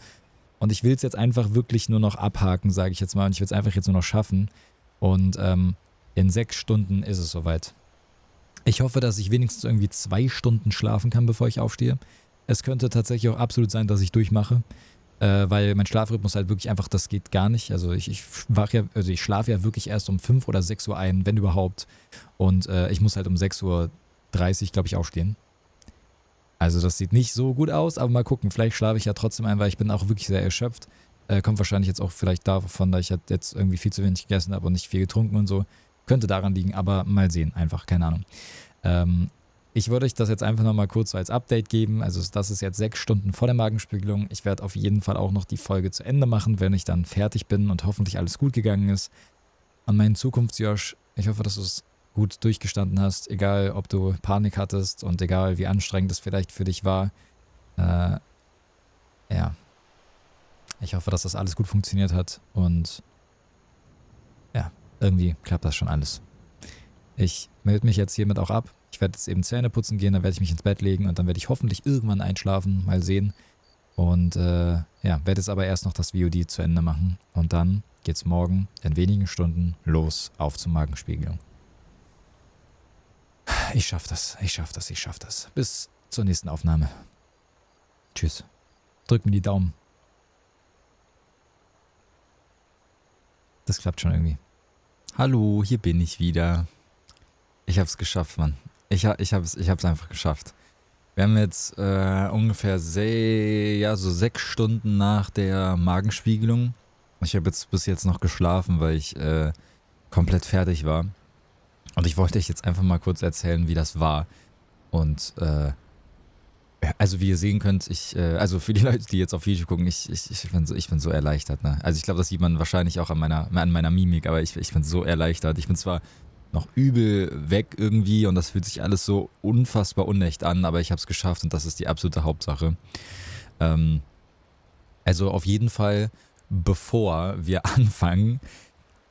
Und ich will es jetzt einfach wirklich nur noch abhaken, sage ich jetzt mal. Und ich will es einfach jetzt nur noch schaffen. Und ähm, In sechs Stunden ist es soweit. Ich hoffe, dass ich wenigstens irgendwie zwei Stunden schlafen kann, bevor ich aufstehe. Es könnte tatsächlich auch absolut sein, dass ich durchmache, äh, weil mein Schlafrhythmus halt wirklich einfach, das geht gar nicht. Also ich, ich wach ja, also ich schlafe ja wirklich erst um 5 oder 6 Uhr ein, wenn überhaupt. Und äh, ich muss halt um 6.30 Uhr, glaube ich, aufstehen. Also das sieht nicht so gut aus, aber mal gucken. Vielleicht schlafe ich ja trotzdem ein, weil ich bin auch wirklich sehr erschöpft. Äh, kommt wahrscheinlich jetzt auch vielleicht davon, dass ich halt jetzt irgendwie viel zu wenig gegessen habe und nicht viel getrunken und so. Könnte daran liegen, aber mal sehen, einfach, keine Ahnung. Ähm, ich würde euch das jetzt einfach nochmal kurz so als Update geben. Also das ist jetzt sechs Stunden vor der Magenspiegelung. Ich werde auf jeden Fall auch noch die Folge zu Ende machen, wenn ich dann fertig bin und hoffentlich alles gut gegangen ist. An meinen Zukunftsjosh, ich hoffe, dass du es gut durchgestanden hast, egal ob du Panik hattest und egal wie anstrengend es vielleicht für dich war. Äh, ja, ich hoffe, dass das alles gut funktioniert hat und irgendwie klappt das schon alles. Ich melde mich jetzt hiermit auch ab. Ich werde jetzt eben Zähne putzen gehen, dann werde ich mich ins Bett legen und dann werde ich hoffentlich irgendwann einschlafen, mal sehen. Und äh, ja, werde jetzt aber erst noch das VOD zu Ende machen. Und dann geht es morgen in wenigen Stunden los auf zur Magenspiegelung. Ich schaff das, ich schaff das, ich schaff das. Bis zur nächsten Aufnahme. Tschüss. Drück mir die Daumen. Das klappt schon irgendwie. Hallo, hier bin ich wieder. Ich hab's geschafft, Mann. Ich, ich, hab's, ich einfach geschafft. Wir haben jetzt äh, ungefähr sehr, ja, so sechs Stunden nach der Magenspiegelung. Ich habe jetzt bis jetzt noch geschlafen, weil ich äh, komplett fertig war. Und ich wollte euch jetzt einfach mal kurz erzählen, wie das war. Und äh, also wie ihr sehen könnt, ich, äh, also für die *laughs* Leute, die jetzt auf Video gucken, ich, ich, ich, bin, so, ich bin so erleichtert. Ne? Also ich glaube, das sieht man wahrscheinlich auch an meiner, an meiner Mimik, aber ich, ich bin so erleichtert. Ich bin zwar noch übel weg irgendwie und das fühlt sich alles so unfassbar unecht an, aber ich habe es geschafft und das ist die absolute Hauptsache. Ähm, also auf jeden Fall, bevor wir *laughs* anfangen,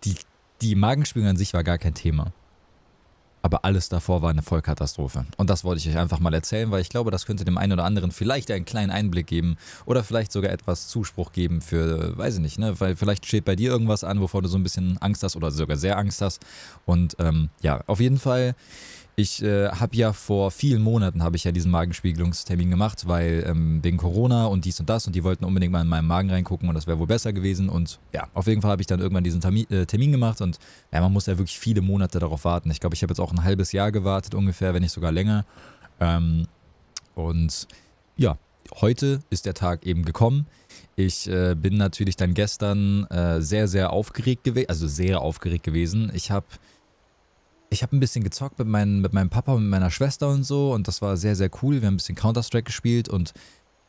die, die Magenspiegelung an sich war gar kein Thema. Aber alles davor war eine Vollkatastrophe. Und das wollte ich euch einfach mal erzählen, weil ich glaube, das könnte dem einen oder anderen vielleicht einen kleinen Einblick geben oder vielleicht sogar etwas Zuspruch geben für, weiß ich nicht, ne? Weil vielleicht steht bei dir irgendwas an, wovor du so ein bisschen Angst hast oder sogar sehr Angst hast. Und ähm, ja, auf jeden Fall ich äh, habe ja vor vielen Monaten habe ich ja diesen Magenspiegelungstermin gemacht, weil ähm, wegen Corona und dies und das und die wollten unbedingt mal in meinen Magen reingucken und das wäre wohl besser gewesen und ja, auf jeden Fall habe ich dann irgendwann diesen Termin, äh, Termin gemacht und ja, man muss ja wirklich viele Monate darauf warten. Ich glaube, ich habe jetzt auch ein halbes Jahr gewartet ungefähr, wenn nicht sogar länger. Ähm, und ja, heute ist der Tag eben gekommen. Ich äh, bin natürlich dann gestern äh, sehr, sehr aufgeregt gewesen, also sehr aufgeregt gewesen. Ich habe ich habe ein bisschen gezockt mit, mein, mit meinem Papa und mit meiner Schwester und so und das war sehr, sehr cool. Wir haben ein bisschen Counter-Strike gespielt und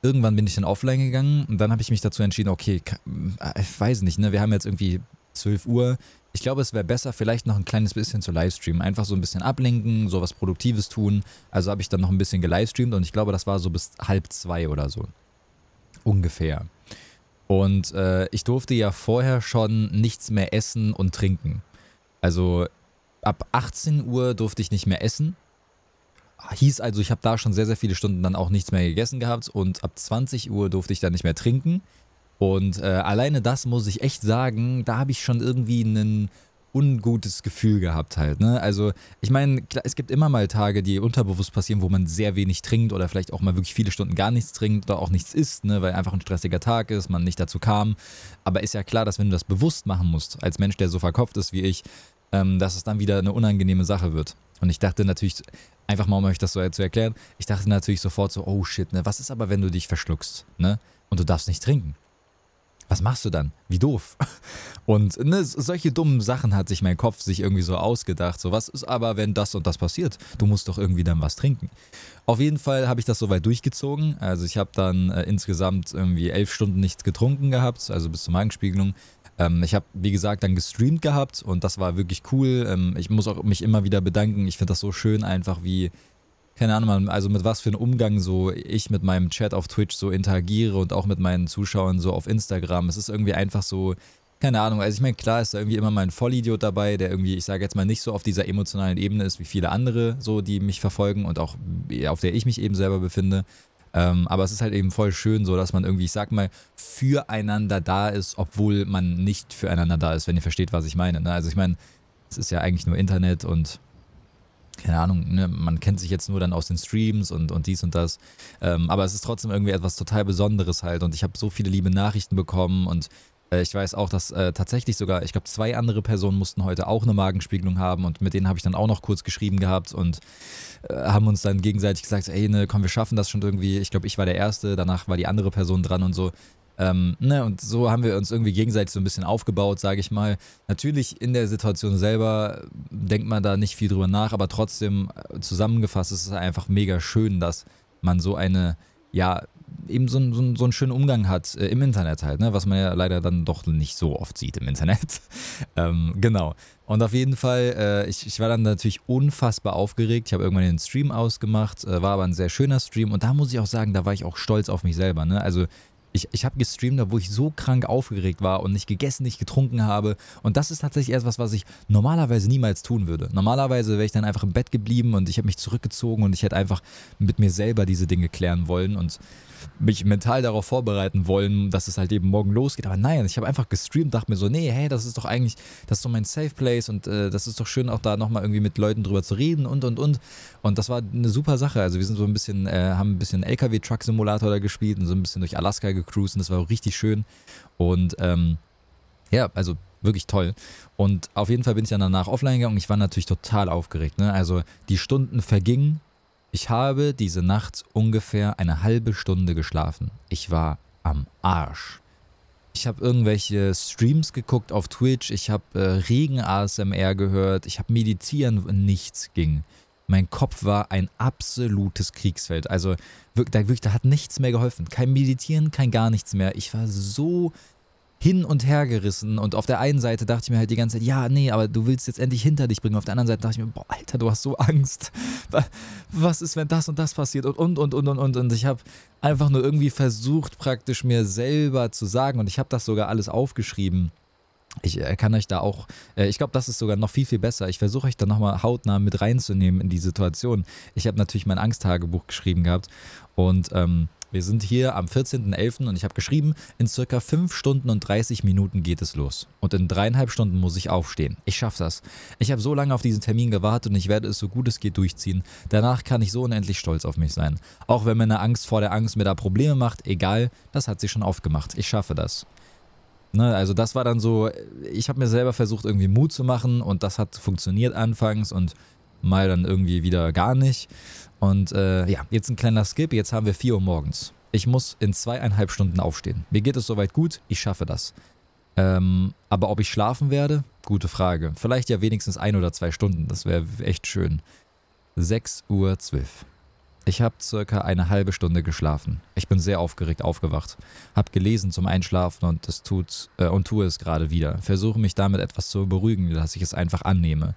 irgendwann bin ich dann offline gegangen und dann habe ich mich dazu entschieden, okay, äh, ich weiß nicht, ne, wir haben jetzt irgendwie 12 Uhr. Ich glaube, es wäre besser, vielleicht noch ein kleines bisschen zu livestreamen. Einfach so ein bisschen ablenken, so was Produktives tun. Also habe ich dann noch ein bisschen gelivestreamt und ich glaube, das war so bis halb zwei oder so. Ungefähr. Und äh, ich durfte ja vorher schon nichts mehr essen und trinken. Also ab 18 Uhr durfte ich nicht mehr essen. Hieß also, ich habe da schon sehr, sehr viele Stunden dann auch nichts mehr gegessen gehabt und ab 20 Uhr durfte ich dann nicht mehr trinken. Und äh, alleine das muss ich echt sagen, da habe ich schon irgendwie ein ungutes Gefühl gehabt halt. Ne? Also ich meine, es gibt immer mal Tage, die unterbewusst passieren, wo man sehr wenig trinkt oder vielleicht auch mal wirklich viele Stunden gar nichts trinkt oder auch nichts isst, ne? weil einfach ein stressiger Tag ist, man nicht dazu kam. Aber ist ja klar, dass wenn du das bewusst machen musst, als Mensch, der so verkopft ist wie ich, ähm, dass es dann wieder eine unangenehme Sache wird. Und ich dachte natürlich, einfach mal um euch das so zu erklären, ich dachte natürlich sofort so, oh shit, ne, was ist aber, wenn du dich verschluckst, ne? Und du darfst nicht trinken. Was machst du dann? Wie doof. *laughs* Und ne, solche dummen Sachen hat sich mein Kopf sich irgendwie so ausgedacht. So, was ist aber, wenn das und das passiert? Du musst doch irgendwie dann was trinken. Auf jeden Fall habe ich das soweit durchgezogen. Also ich habe dann äh, insgesamt irgendwie elf Stunden nichts getrunken gehabt, also bis zur Magenspiegelung. Ähm, ich habe, wie gesagt, dann gestreamt gehabt und das war wirklich cool. Ähm, ich muss auch mich immer wieder bedanken. Ich finde das so schön, einfach wie, keine Ahnung, also mit was für einem Umgang so ich mit meinem Chat auf Twitch so interagiere und auch mit meinen Zuschauern so auf Instagram. Es ist irgendwie einfach so, keine Ahnung, also ich meine, klar ist da irgendwie immer mein Vollidiot dabei, der irgendwie, ich sage jetzt mal, nicht so auf dieser emotionalen Ebene ist wie viele andere, so die mich verfolgen und auch auf der ich mich eben selber befinde. Ähm, aber es ist halt eben voll schön so, dass man irgendwie, ich sag mal, füreinander da ist, obwohl man nicht füreinander da ist, wenn ihr versteht, was ich meine. Ne? Also ich meine, es ist ja eigentlich nur Internet und keine Ahnung, ne, man kennt sich jetzt nur dann aus den Streams und, und dies und das. Ähm, aber es ist trotzdem irgendwie etwas total Besonderes halt. Und ich habe so viele liebe Nachrichten bekommen und ich weiß auch, dass äh, tatsächlich sogar, ich glaube, zwei andere Personen mussten heute auch eine Magenspiegelung haben und mit denen habe ich dann auch noch kurz geschrieben gehabt und äh, haben uns dann gegenseitig gesagt, ey, ne, komm, wir schaffen das schon irgendwie. Ich glaube, ich war der Erste, danach war die andere Person dran und so. Ähm, ne, und so haben wir uns irgendwie gegenseitig so ein bisschen aufgebaut, sage ich mal. Natürlich in der Situation selber denkt man da nicht viel drüber nach, aber trotzdem äh, zusammengefasst ist es einfach mega schön, dass man so eine, ja, eben so, so, so einen schönen Umgang hat äh, im Internet halt, ne? was man ja leider dann doch nicht so oft sieht im Internet. *laughs* ähm, genau. Und auf jeden Fall, äh, ich, ich war dann natürlich unfassbar aufgeregt. Ich habe irgendwann den Stream ausgemacht, äh, war aber ein sehr schöner Stream und da muss ich auch sagen, da war ich auch stolz auf mich selber. Ne? Also ich, ich habe gestreamt, wo ich so krank aufgeregt war und nicht gegessen, nicht getrunken habe. Und das ist tatsächlich etwas, was ich normalerweise niemals tun würde. Normalerweise wäre ich dann einfach im Bett geblieben und ich habe mich zurückgezogen und ich hätte einfach mit mir selber diese Dinge klären wollen. Und mich mental darauf vorbereiten wollen, dass es halt eben morgen losgeht. Aber nein, ich habe einfach gestreamt, dachte mir so, nee, hey, das ist doch eigentlich, das ist doch mein Safe Place und äh, das ist doch schön, auch da nochmal irgendwie mit Leuten drüber zu reden und und und. Und das war eine super Sache. Also wir sind so ein bisschen, äh, haben ein bisschen LKW-Truck-Simulator da gespielt und so ein bisschen durch Alaska gecruised und das war auch richtig schön. Und ähm, ja, also wirklich toll. Und auf jeden Fall bin ich dann danach offline gegangen und ich war natürlich total aufgeregt. Ne? Also die Stunden vergingen ich habe diese Nacht ungefähr eine halbe Stunde geschlafen. Ich war am Arsch. Ich habe irgendwelche Streams geguckt auf Twitch, ich habe äh, Regen-ASMR gehört, ich habe meditieren nichts ging. Mein Kopf war ein absolutes Kriegsfeld. Also wirklich, da, wirklich, da hat nichts mehr geholfen. Kein Meditieren, kein gar nichts mehr. Ich war so hin und her gerissen. Und auf der einen Seite dachte ich mir halt die ganze Zeit, ja, nee, aber du willst jetzt endlich hinter dich bringen. Auf der anderen Seite dachte ich mir, boah, Alter, du hast so Angst. *laughs* Was ist, wenn das und das passiert? Und, und, und, und, und, und. Und ich habe einfach nur irgendwie versucht, praktisch mir selber zu sagen. Und ich habe das sogar alles aufgeschrieben. Ich äh, kann euch da auch, äh, ich glaube, das ist sogar noch viel, viel besser. Ich versuche euch da nochmal hautnah mit reinzunehmen in die Situation. Ich habe natürlich mein Angsttagebuch geschrieben gehabt und ähm, wir sind hier am 14.11. und ich habe geschrieben, in circa 5 Stunden und 30 Minuten geht es los. Und in dreieinhalb Stunden muss ich aufstehen. Ich schaffe das. Ich habe so lange auf diesen Termin gewartet und ich werde es so gut es geht durchziehen. Danach kann ich so unendlich stolz auf mich sein. Auch wenn meine Angst vor der Angst mir da Probleme macht, egal, das hat sie schon aufgemacht. Ich schaffe das. Ne, also das war dann so, ich habe mir selber versucht irgendwie Mut zu machen und das hat funktioniert anfangs und mal dann irgendwie wieder gar nicht. Und äh, ja, jetzt ein kleiner Skip. Jetzt haben wir 4 Uhr morgens. Ich muss in zweieinhalb Stunden aufstehen. Mir geht es soweit gut, ich schaffe das. Ähm, aber ob ich schlafen werde? Gute Frage. Vielleicht ja wenigstens ein oder zwei Stunden. Das wäre echt schön. 6 Uhr 12. Ich habe circa eine halbe Stunde geschlafen. Ich bin sehr aufgeregt aufgewacht. Hab gelesen zum Einschlafen und es tut äh, und tue es gerade wieder. Versuche mich damit etwas zu beruhigen, dass ich es einfach annehme.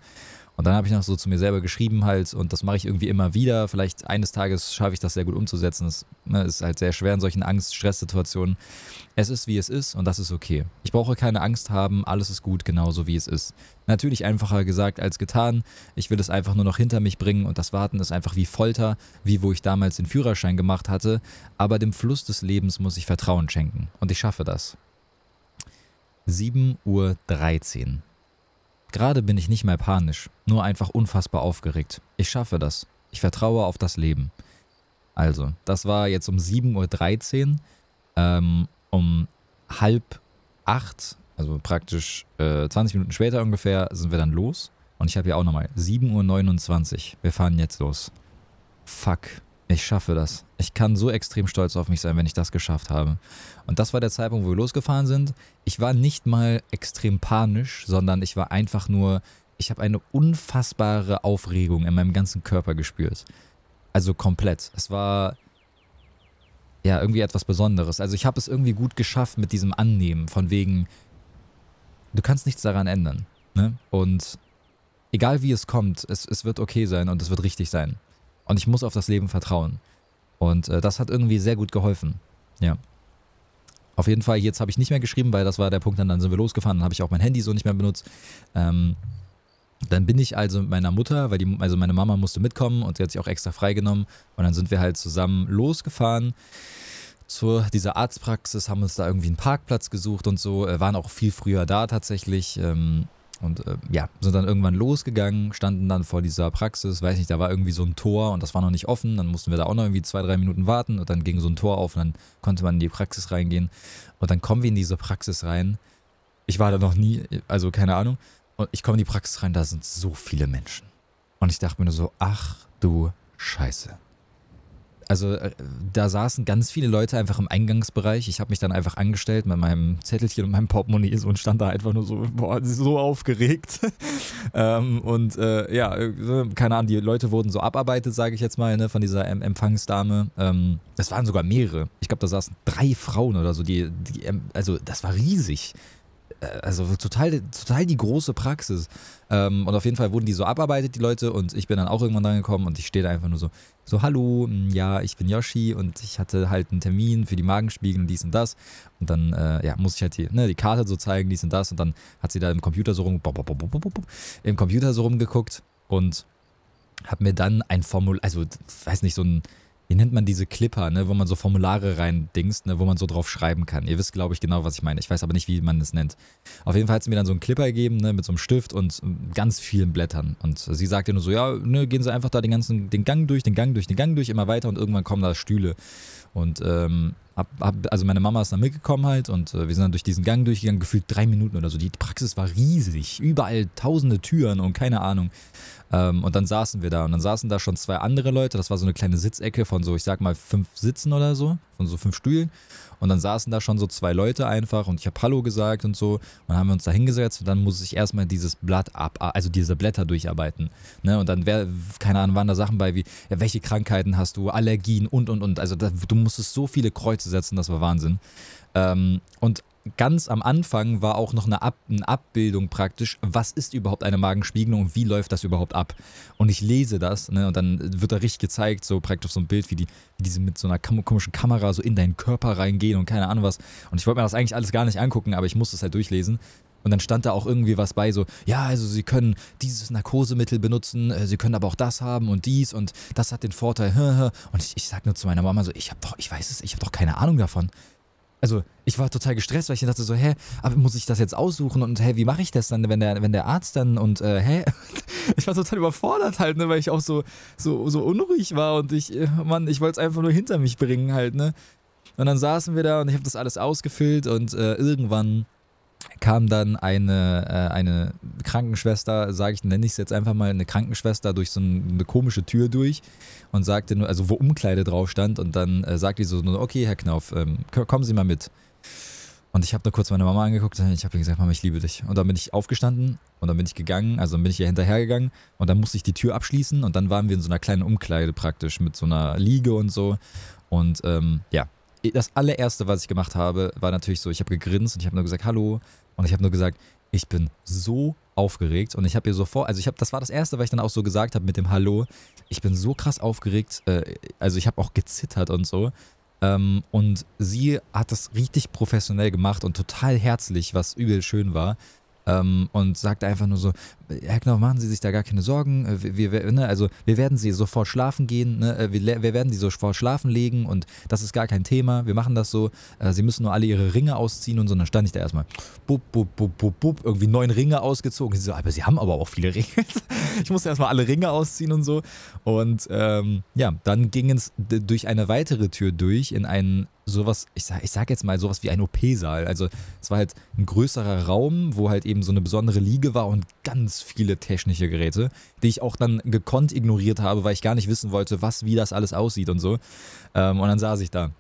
Und dann habe ich noch so zu mir selber geschrieben halt und das mache ich irgendwie immer wieder. Vielleicht eines Tages schaffe ich das sehr gut umzusetzen. Das ne, ist halt sehr schwer in solchen Angst-Stress-Situationen. Es ist, wie es ist und das ist okay. Ich brauche keine Angst haben, alles ist gut, genauso wie es ist. Natürlich einfacher gesagt als getan. Ich will es einfach nur noch hinter mich bringen und das Warten ist einfach wie Folter, wie wo ich damals den Führerschein gemacht hatte. Aber dem Fluss des Lebens muss ich Vertrauen schenken und ich schaffe das. 7.13 Uhr. Gerade bin ich nicht mehr panisch, nur einfach unfassbar aufgeregt. Ich schaffe das. Ich vertraue auf das Leben. Also, das war jetzt um 7.13 Uhr. Ähm, um halb acht, also praktisch äh, 20 Minuten später ungefähr, sind wir dann los. Und ich habe ja auch nochmal 7.29 Uhr. Wir fahren jetzt los. Fuck. Ich schaffe das. Ich kann so extrem stolz auf mich sein, wenn ich das geschafft habe. Und das war der Zeitpunkt, wo wir losgefahren sind. Ich war nicht mal extrem panisch, sondern ich war einfach nur, ich habe eine unfassbare Aufregung in meinem ganzen Körper gespürt. Also komplett. Es war ja irgendwie etwas Besonderes. Also ich habe es irgendwie gut geschafft mit diesem Annehmen, von wegen, du kannst nichts daran ändern. Ne? Und egal wie es kommt, es, es wird okay sein und es wird richtig sein. Und ich muss auf das Leben vertrauen. Und äh, das hat irgendwie sehr gut geholfen. Ja. Auf jeden Fall, jetzt habe ich nicht mehr geschrieben, weil das war der Punkt, dann, dann sind wir losgefahren, dann habe ich auch mein Handy so nicht mehr benutzt. Ähm, dann bin ich also mit meiner Mutter, weil die, also meine Mama musste mitkommen und sie hat sich auch extra freigenommen. Und dann sind wir halt zusammen losgefahren zu dieser Arztpraxis, haben uns da irgendwie einen Parkplatz gesucht und so, äh, waren auch viel früher da tatsächlich. Ähm, und äh, ja, sind dann irgendwann losgegangen, standen dann vor dieser Praxis, weiß nicht, da war irgendwie so ein Tor und das war noch nicht offen, dann mussten wir da auch noch irgendwie zwei, drei Minuten warten und dann ging so ein Tor auf und dann konnte man in die Praxis reingehen. Und dann kommen wir in diese Praxis rein. Ich war da noch nie, also keine Ahnung, und ich komme in die Praxis rein, da sind so viele Menschen. Und ich dachte mir nur so, ach du Scheiße also äh, da saßen ganz viele Leute einfach im Eingangsbereich. Ich habe mich dann einfach angestellt mit meinem Zettelchen und meinem Portemonnaie und stand da einfach nur so, boah, so aufgeregt. *laughs* ähm, und äh, ja, äh, keine Ahnung, die Leute wurden so abarbeitet, sage ich jetzt mal, ne, von dieser em Empfangsdame. Ähm, das waren sogar mehrere. Ich glaube, da saßen drei Frauen oder so. Die, die, also das war riesig. Äh, also total, total die große Praxis. Ähm, und auf jeden Fall wurden die so abarbeitet, die Leute, und ich bin dann auch irgendwann dran gekommen und ich stehe da einfach nur so, so, hallo, hm, ja, ich bin Yoshi und ich hatte halt einen Termin für die Magenspiegel und dies und das. Und dann, äh, ja, muss ich halt die, ne, die Karte so zeigen, dies und das. Und dann hat sie da im Computer so rum, im Computer so rumgeguckt und hat mir dann ein Formular, also, weiß nicht, so ein, wie nennt man diese Clipper, ne, wo man so Formulare rein dingst, ne, wo man so drauf schreiben kann. Ihr wisst, glaube ich, genau, was ich meine. Ich weiß aber nicht, wie man das nennt. Auf jeden Fall hat sie mir dann so einen Clipper gegeben, ne, mit so einem Stift und ganz vielen Blättern. Und sie sagte nur so, ja, ne, gehen Sie einfach da den ganzen, den Gang durch, den Gang durch, den Gang durch, immer weiter und irgendwann kommen da Stühle. Und ähm, hab, hab, also meine Mama ist dann mitgekommen halt und äh, wir sind dann durch diesen Gang durchgegangen, gefühlt drei Minuten oder so. Die Praxis war riesig, überall tausende Türen und keine Ahnung. Ähm, und dann saßen wir da und dann saßen da schon zwei andere Leute. Das war so eine kleine Sitzecke von so, ich sag mal, fünf Sitzen oder so, von so fünf Stühlen. Und dann saßen da schon so zwei Leute einfach und ich habe Hallo gesagt und so. Und dann haben wir uns da hingesetzt und dann muss ich erstmal dieses Blatt ab, also diese Blätter durcharbeiten. Ne? Und dann wäre, keine Ahnung, waren da Sachen bei wie, ja, welche Krankheiten hast du, Allergien und und und. Also da, du musstest so viele Kreuze setzen, das war Wahnsinn. Ähm, und ganz am Anfang war auch noch eine, Ab eine, Abbildung praktisch, was ist überhaupt eine Magenspiegelung und wie läuft das überhaupt ab. Und ich lese das ne, und dann wird da richtig gezeigt, so praktisch so ein Bild, wie die, wie diese mit so einer komischen Kamera so in deinen Körper reingehen und keine Ahnung was. Und ich wollte mir das eigentlich alles gar nicht angucken, aber ich musste es halt durchlesen. Und dann stand da auch irgendwie was bei, so, ja, also Sie können dieses Narkosemittel benutzen, äh, Sie können aber auch das haben und dies und das hat den Vorteil. *laughs* Und ich, ich sag nur zu meiner Mama so, ich hab doch, ich weiß es, ich habe doch keine Ahnung davon also ich war total gestresst, weil ich dachte so, hä, aber muss ich das jetzt aussuchen und hä, wie mache ich das dann, wenn der, wenn der Arzt dann und äh, hä? *laughs* Ich war total überfordert halt, ne, weil ich auch so, so, so unruhig war und ich, äh, Mann, ich wollte es einfach nur hinter mich bringen halt, ne? Und dann saßen wir da und ich habe das alles ausgefüllt und äh, irgendwann kam dann eine, äh, eine Krankenschwester, sage ich, nenne ich es jetzt einfach mal, eine Krankenschwester durch so eine komische Tür durch und sagte nur, also wo Umkleide drauf stand und dann äh, sagte die so, okay, Herr Knauf, ähm, kommen Sie mal mit. Und ich habe nur kurz meine Mama angeguckt und ich habe ihr gesagt, Mama, ich liebe dich. Und dann bin ich aufgestanden und dann bin ich gegangen, also dann bin ich ihr hinterhergegangen und dann musste ich die Tür abschließen und dann waren wir in so einer kleinen Umkleide praktisch mit so einer Liege und so. Und ähm, ja, das allererste, was ich gemacht habe, war natürlich so, ich habe gegrinst und ich habe nur gesagt, hallo. Und ich habe nur gesagt, ich bin so aufgeregt und ich habe ihr sofort, also ich habe, das war das erste, was ich dann auch so gesagt habe mit dem Hallo. Ich bin so krass aufgeregt, äh, also ich habe auch gezittert und so. Ähm, und sie hat das richtig professionell gemacht und total herzlich, was übel schön war ähm, und sagte einfach nur so, Herr Knopf, machen Sie sich da gar keine Sorgen, äh, wir, wir, ne, also wir werden Sie sofort schlafen gehen, ne, äh, wir, wir, werden Sie sofort schlafen legen und das ist gar kein Thema, wir machen das so, äh, Sie müssen nur alle Ihre Ringe ausziehen und so, und dann stand ich da erstmal, bub, bub, bub, bub, bub, irgendwie neun Ringe ausgezogen, sie so, aber Sie haben aber auch viele Ringe, *laughs* ich musste erstmal alle Ringe ausziehen und so. Und ähm, ja, dann ging es durch eine weitere Tür durch in einen sowas, ich sag, ich sag jetzt mal sowas wie ein OP-Saal. Also es war halt ein größerer Raum, wo halt eben so eine besondere Liege war und ganz viele technische Geräte, die ich auch dann gekonnt ignoriert habe, weil ich gar nicht wissen wollte, was, wie das alles aussieht und so. Ähm, und dann saß ich da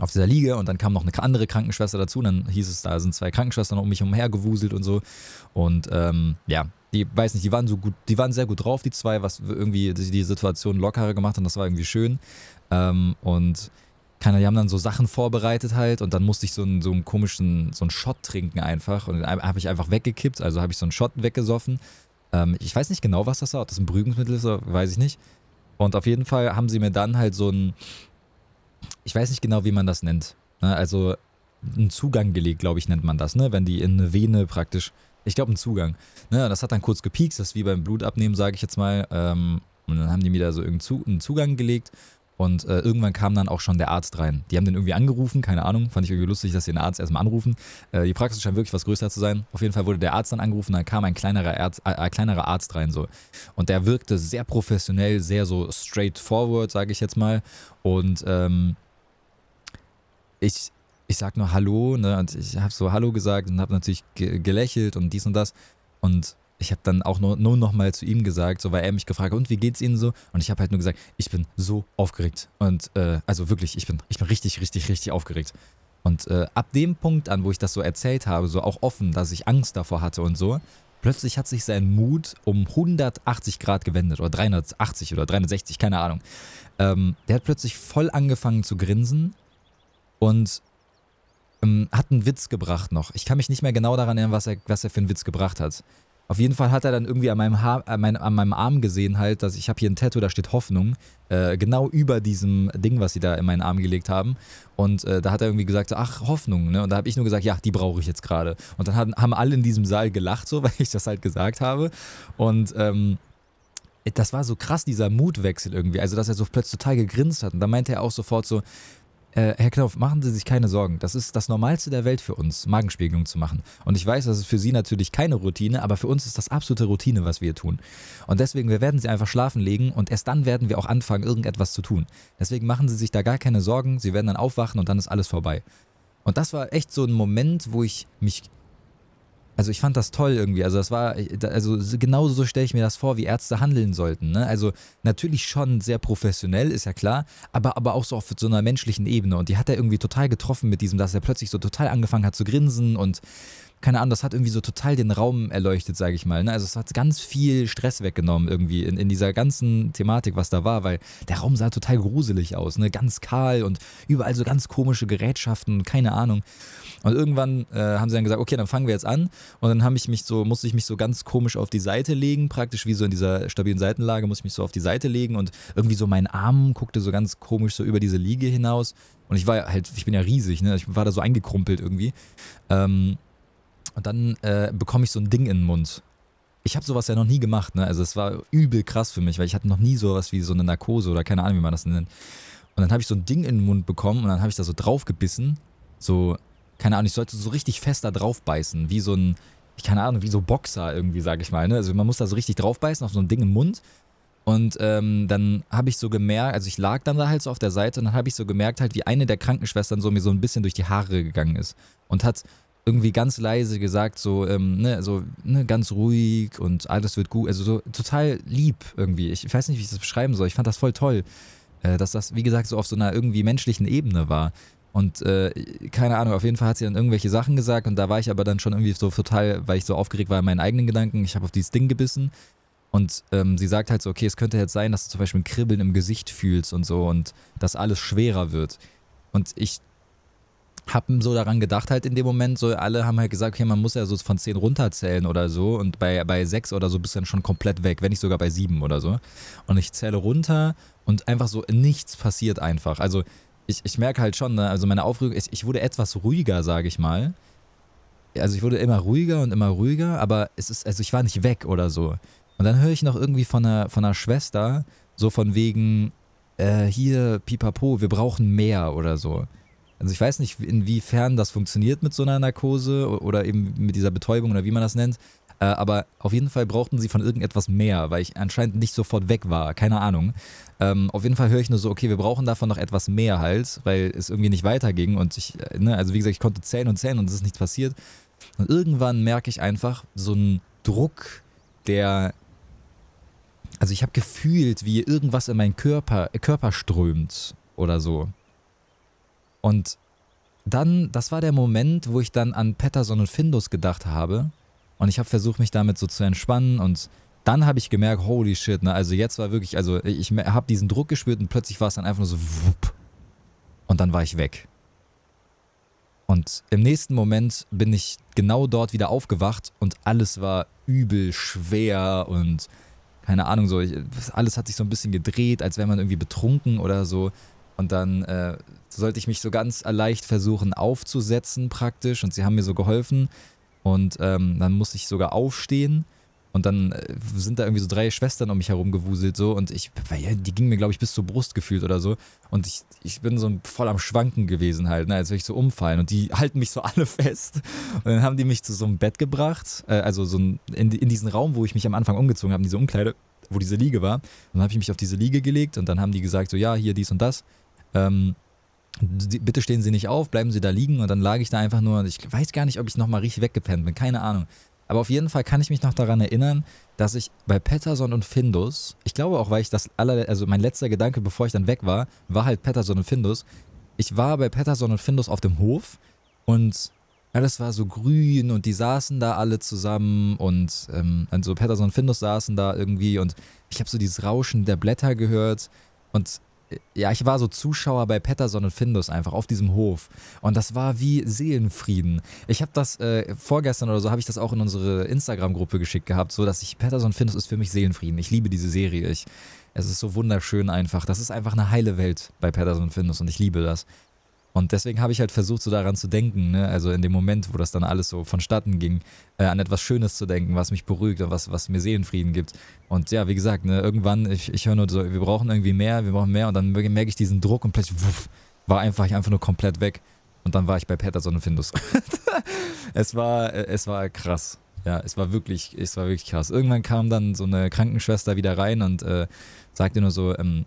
auf dieser Liege und dann kam noch eine andere Krankenschwester dazu und dann hieß es, da sind zwei Krankenschwestern um mich umher gewuselt und so. Und ähm, ja, die weiß nicht, die waren so gut, die waren sehr gut drauf, die zwei, was irgendwie die Situation lockerer gemacht hat und das war irgendwie schön. Ähm, und keine, die haben dann so Sachen vorbereitet halt und dann musste ich so einen, so einen komischen, so einen Shot trinken einfach und dann habe ich einfach weggekippt, also habe ich so einen Shot weggesoffen. Ähm, ich weiß nicht genau, was das war, ob das ein Beruhigungsmittel ist, weiß ich nicht. Und auf jeden Fall haben sie mir dann halt so einen, ich weiß nicht genau, wie man das nennt, ne? also einen Zugang gelegt, glaube ich, nennt man das, ne? wenn die in eine Vene praktisch, ich glaube einen Zugang. Ne? Das hat dann kurz gepiekst, das ist wie beim Blutabnehmen, sage ich jetzt mal. Ähm, und dann haben die mir da so irgendeinen Zugang gelegt Und äh, irgendwann kam dann auch schon der Arzt rein. Die haben den irgendwie angerufen, keine Ahnung. Fand ich irgendwie lustig, dass sie den Arzt erstmal anrufen. Äh, die Praxis scheint wirklich was größer zu sein. Auf jeden Fall wurde der Arzt dann angerufen, dann kam ein kleinerer, Arzt, äh, ein kleinerer Arzt rein. so. Und der wirkte sehr professionell, sehr so straightforward, sage ich jetzt mal. Und ähm, ich, ich sag nur Hallo, ne? Und ich habe so Hallo gesagt und habe natürlich ge gelächelt und dies und das. Und ich habe dann auch nur, nur noch mal zu ihm gesagt, so weil er mich gefragt hat, und wie geht's Ihnen so? Und ich habe halt nur gesagt, ich bin so aufgeregt. Und äh, also wirklich, ich bin, ich bin richtig, richtig, richtig aufgeregt. Und äh, ab dem Punkt an, wo ich das so erzählt habe, so auch offen, dass ich Angst davor hatte und so, plötzlich hat sich sein Mut um 180 Grad gewendet oder 380 oder 360, keine Ahnung. Ähm, der hat plötzlich voll angefangen zu grinsen und ähm, hat einen Witz gebracht noch. Ich kann mich nicht mehr genau daran erinnern, was er, was er für einen Witz gebracht hat. Auf jeden Fall hat er dann irgendwie an meinem, Haar, an meinem, an meinem Arm gesehen halt, dass ich habe hier ein Tattoo, da steht Hoffnung, äh, genau über diesem Ding, was sie da in meinen Arm gelegt haben. Und äh, da hat er irgendwie gesagt, so, ach, Hoffnung, ne? Und da habe ich nur gesagt, ja, die brauche ich jetzt gerade. Und dann haben, haben alle in diesem Saal gelacht, so, *laughs* weil ich das halt gesagt habe. Und ähm, das war so krass, dieser Mutwechsel irgendwie. Also, dass er so plötzlich total gegrinst hat. Und da meinte er auch sofort so, äh, Herr Knopf, machen Sie sich keine Sorgen. Das ist das Normalste der Welt für uns, Magenspiegelung zu machen. Und ich weiß, das ist für Sie natürlich keine Routine, aber für uns ist das absolute Routine, was wir tun. Und deswegen, wir werden Sie einfach schlafen legen und erst dann werden wir auch anfangen, irgendetwas zu tun. Deswegen machen Sie sich da gar keine Sorgen. Sie werden dann aufwachen und dann ist alles vorbei. Und das war echt so ein Moment, wo ich mich also ich fand das toll irgendwie. Also das war, also genauso so stelle ich mir das vor, wie Ärzte handeln sollten. Ne? Also natürlich schon sehr professionell, ist ja klar, aber, aber auch so auf so einer menschlichen Ebene. Und die hat er irgendwie total getroffen mit diesem, dass er plötzlich so total angefangen hat zu grinsen und keine Ahnung, das hat irgendwie so total den Raum erleuchtet, sage ich mal. Ne? Also es hat ganz viel Stress weggenommen irgendwie in, in dieser ganzen Thematik, was da war, weil der Raum sah total gruselig aus, ne? ganz kahl und überall so ganz komische Gerätschaften, keine Ahnung. Und irgendwann äh, haben sie dann gesagt, okay, dann fangen wir jetzt an. Und dann habe ich mich so, musste ich mich so ganz komisch auf die Seite legen, praktisch wie so in dieser stabilen Seitenlage, musste ich mich so auf die Seite legen und irgendwie so mein Arm guckte so ganz komisch so über diese Liege hinaus. Und ich war halt, ich bin ja riesig, ne? Ich war da so eingekrumpelt irgendwie. Ähm, und dann äh, bekomme ich so ein Ding in den Mund. Ich habe sowas ja noch nie gemacht, ne? Also es war übel krass für mich, weil ich hatte noch nie sowas wie so eine Narkose oder keine Ahnung, wie man das nennt. Und dann habe ich so ein Ding in den Mund bekommen und dann habe ich da so drauf gebissen. So, keine Ahnung, ich sollte so richtig fest da drauf beißen, wie so ein, ich keine Ahnung, wie so Boxer irgendwie, sag ich mal. Ne? Also man muss da so richtig drauf beißen auf so ein Ding im Mund. Und ähm, dann habe ich so gemerkt, also ich lag dann da halt so auf der Seite und dann habe ich so gemerkt halt, wie eine der Krankenschwestern so mir so ein bisschen durch die Haare gegangen ist und hat irgendwie ganz leise gesagt, so, ähm, ne, so, ne, ganz ruhig und alles wird gut. Also so total lieb irgendwie. Ich weiß nicht, wie ich das beschreiben soll. Ich fand das voll toll, äh, dass das, wie gesagt, so auf so einer irgendwie menschlichen Ebene war. Und äh, keine Ahnung, auf jeden Fall hat sie dann irgendwelche Sachen gesagt und da war ich aber dann schon irgendwie so total, weil ich so aufgeregt war in meinen eigenen Gedanken. Ich habe auf dieses Ding gebissen und ähm, sie sagt halt so, okay, es könnte jetzt sein, dass du zum Beispiel ein Kribbeln im Gesicht fühlst und so und dass alles schwerer wird. Und ich haben so daran gedacht halt in dem Moment, so alle haben halt gesagt, okay, man muss ja so von 10 runterzählen oder so und bei, bei 6 oder so bist du dann schon komplett weg, wenn nicht sogar bei 7 oder so. Und ich zähle runter und einfach so nichts passiert einfach. Also ich, ich merke halt schon, ne, also meine Aufregung, ich, ich wurde etwas ruhiger, sage ich mal. Also ich wurde immer ruhiger und immer ruhiger, aber es ist, also ich war nicht weg oder so. Und dann höre ich noch irgendwie von einer, von einer Schwester, so von wegen, äh, hier, pipapo, wir brauchen mehr oder so. Also ich weiß nicht, inwiefern das funktioniert mit so einer Narkose oder eben mit dieser Betäubung oder wie man das nennt. Äh, aber auf jeden Fall brauchten sie von irgendetwas mehr, weil ich anscheinend nicht sofort weg war. Keine Ahnung. Ähm, auf jeden Fall höre ich nur so, okay, wir brauchen davon noch etwas mehr halt, weil es irgendwie nicht weiterging. Und ich, äh, ne, also wie gesagt, ich konnte zählen und zählen und es ist nichts passiert. Und irgendwann merke ich einfach so einen Druck, der also ich habe gefühlt, wie irgendwas in meinen Körper, Körper strömt oder so. Und dann, das war der Moment, wo ich dann an Patterson und Findus gedacht habe. Und ich habe versucht, mich damit so zu entspannen. Und dann habe ich gemerkt, holy shit, ne? Also jetzt war wirklich, also ich habe diesen Druck gespürt und plötzlich war es dann einfach nur so wupp. Und dann war ich weg. Und im nächsten Moment bin ich genau dort wieder aufgewacht und alles war übel schwer und keine Ahnung, so, ich, alles hat sich so ein bisschen gedreht, als wäre man irgendwie betrunken oder so. Und dann äh, sollte ich mich so ganz leicht versuchen aufzusetzen praktisch. Und sie haben mir so geholfen. Und ähm, dann musste ich sogar aufstehen. Und dann äh, sind da irgendwie so drei Schwestern um mich herum gewuselt so. Und ich, die gingen mir glaube ich bis zur Brust gefühlt oder so. Und ich, ich bin so voll am Schwanken gewesen halt, ne, als würde ich so umfallen. Und die *laughs* halten mich so alle fest. Und dann haben die mich zu so einem Bett gebracht, äh, also so ein, in, in diesen Raum, wo ich mich am Anfang umgezogen habe, in diese Umkleide, wo diese Liege war. Und dann habe ich mich auf diese Liege gelegt. Und dann haben die gesagt so, ja, hier dies und das. Ähm, bitte stehen Sie nicht auf, bleiben Sie da liegen und dann lag ich da einfach nur und ich weiß gar nicht, ob ich nochmal richtig weggepennt bin, keine Ahnung. Aber auf jeden Fall kann ich mich noch daran erinnern, dass ich bei Patterson und Findus, ich glaube auch, weil ich das aller, also mein letzter Gedanke, bevor ich dann weg war, war halt Patterson und Findus. Ich war bei Patterson und Findus auf dem Hof und alles war so grün und die saßen da alle zusammen und ähm, also Patterson und Findus saßen da irgendwie und ich habe so dieses Rauschen der Blätter gehört und ja, ich war so Zuschauer bei Patterson und Findus einfach auf diesem Hof. Und das war wie Seelenfrieden. Ich habe das äh, vorgestern oder so, habe ich das auch in unsere Instagram-Gruppe geschickt gehabt, so dass ich, Patterson und Findus ist für mich Seelenfrieden. Ich liebe diese Serie. Ich, es ist so wunderschön einfach. Das ist einfach eine heile Welt bei Patterson und Findus und ich liebe das. Und deswegen habe ich halt versucht, so daran zu denken, ne? also in dem Moment, wo das dann alles so vonstatten ging, äh, an etwas Schönes zu denken, was mich beruhigt und was, was mir Seelenfrieden gibt. Und ja, wie gesagt, ne, irgendwann, ich, ich höre nur so, wir brauchen irgendwie mehr, wir brauchen mehr und dann merke ich diesen Druck und plötzlich wuff, war einfach ich einfach nur komplett weg. Und dann war ich bei Patterson und Findus. *laughs* es war, äh, es war krass. Ja, es war wirklich, es war wirklich krass. Irgendwann kam dann so eine Krankenschwester wieder rein und äh, sagte nur so, ähm,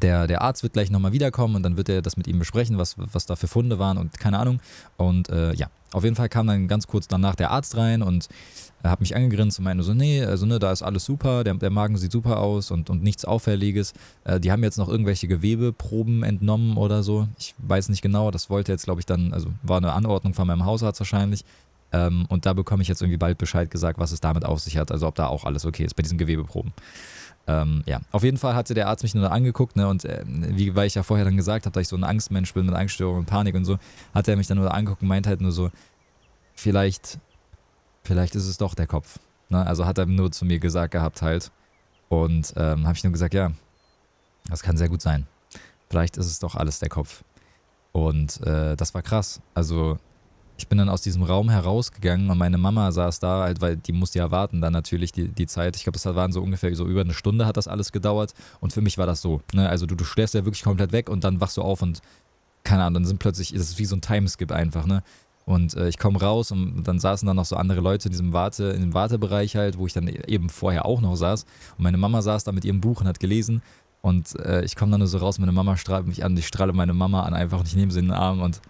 der, der Arzt wird gleich nochmal wiederkommen und dann wird er das mit ihm besprechen, was, was da für Funde waren und keine Ahnung. Und äh, ja, auf jeden Fall kam dann ganz kurz danach der Arzt rein und er hat mich angegrinst und meinte so, nee, also ne, da ist alles super, der, der Magen sieht super aus und, und nichts Auffälliges. Äh, die haben jetzt noch irgendwelche Gewebeproben entnommen oder so. Ich weiß nicht genau, das wollte jetzt, glaube ich, dann, also war eine Anordnung von meinem Hausarzt wahrscheinlich. Ähm, und da bekomme ich jetzt irgendwie bald Bescheid gesagt, was es damit auf sich hat, also ob da auch alles okay ist bei diesen Gewebeproben. Ähm, ja, auf jeden Fall hatte der Arzt mich nur angeguckt, ne, und äh, wie, weil ich ja vorher dann gesagt habe, dass ich so ein Angstmensch bin mit Angststörung und Panik und so, hat er mich dann nur angeguckt und meint halt nur so, vielleicht, vielleicht ist es doch der Kopf. Ne? Also hat er nur zu mir gesagt gehabt halt. Und ähm, habe ich nur gesagt, ja, das kann sehr gut sein. Vielleicht ist es doch alles der Kopf. Und äh, das war krass. Also ich bin dann aus diesem Raum herausgegangen und meine Mama saß da, halt, weil die musste ja warten dann natürlich die, die Zeit. Ich glaube, das waren so ungefähr so über eine Stunde hat das alles gedauert. Und für mich war das so. Ne? Also du, du schläfst ja wirklich komplett weg und dann wachst du auf und keine Ahnung, dann sind plötzlich, ist es wie so ein Timeskip einfach, ne? Und äh, ich komme raus und dann saßen da noch so andere Leute in diesem Warte, in dem Wartebereich halt, wo ich dann eben vorher auch noch saß. Und meine Mama saß da mit ihrem Buch und hat gelesen. Und äh, ich komme dann nur so raus, meine Mama strahlt mich an, ich strahle meine Mama an einfach und ich nehme sie in den Arm und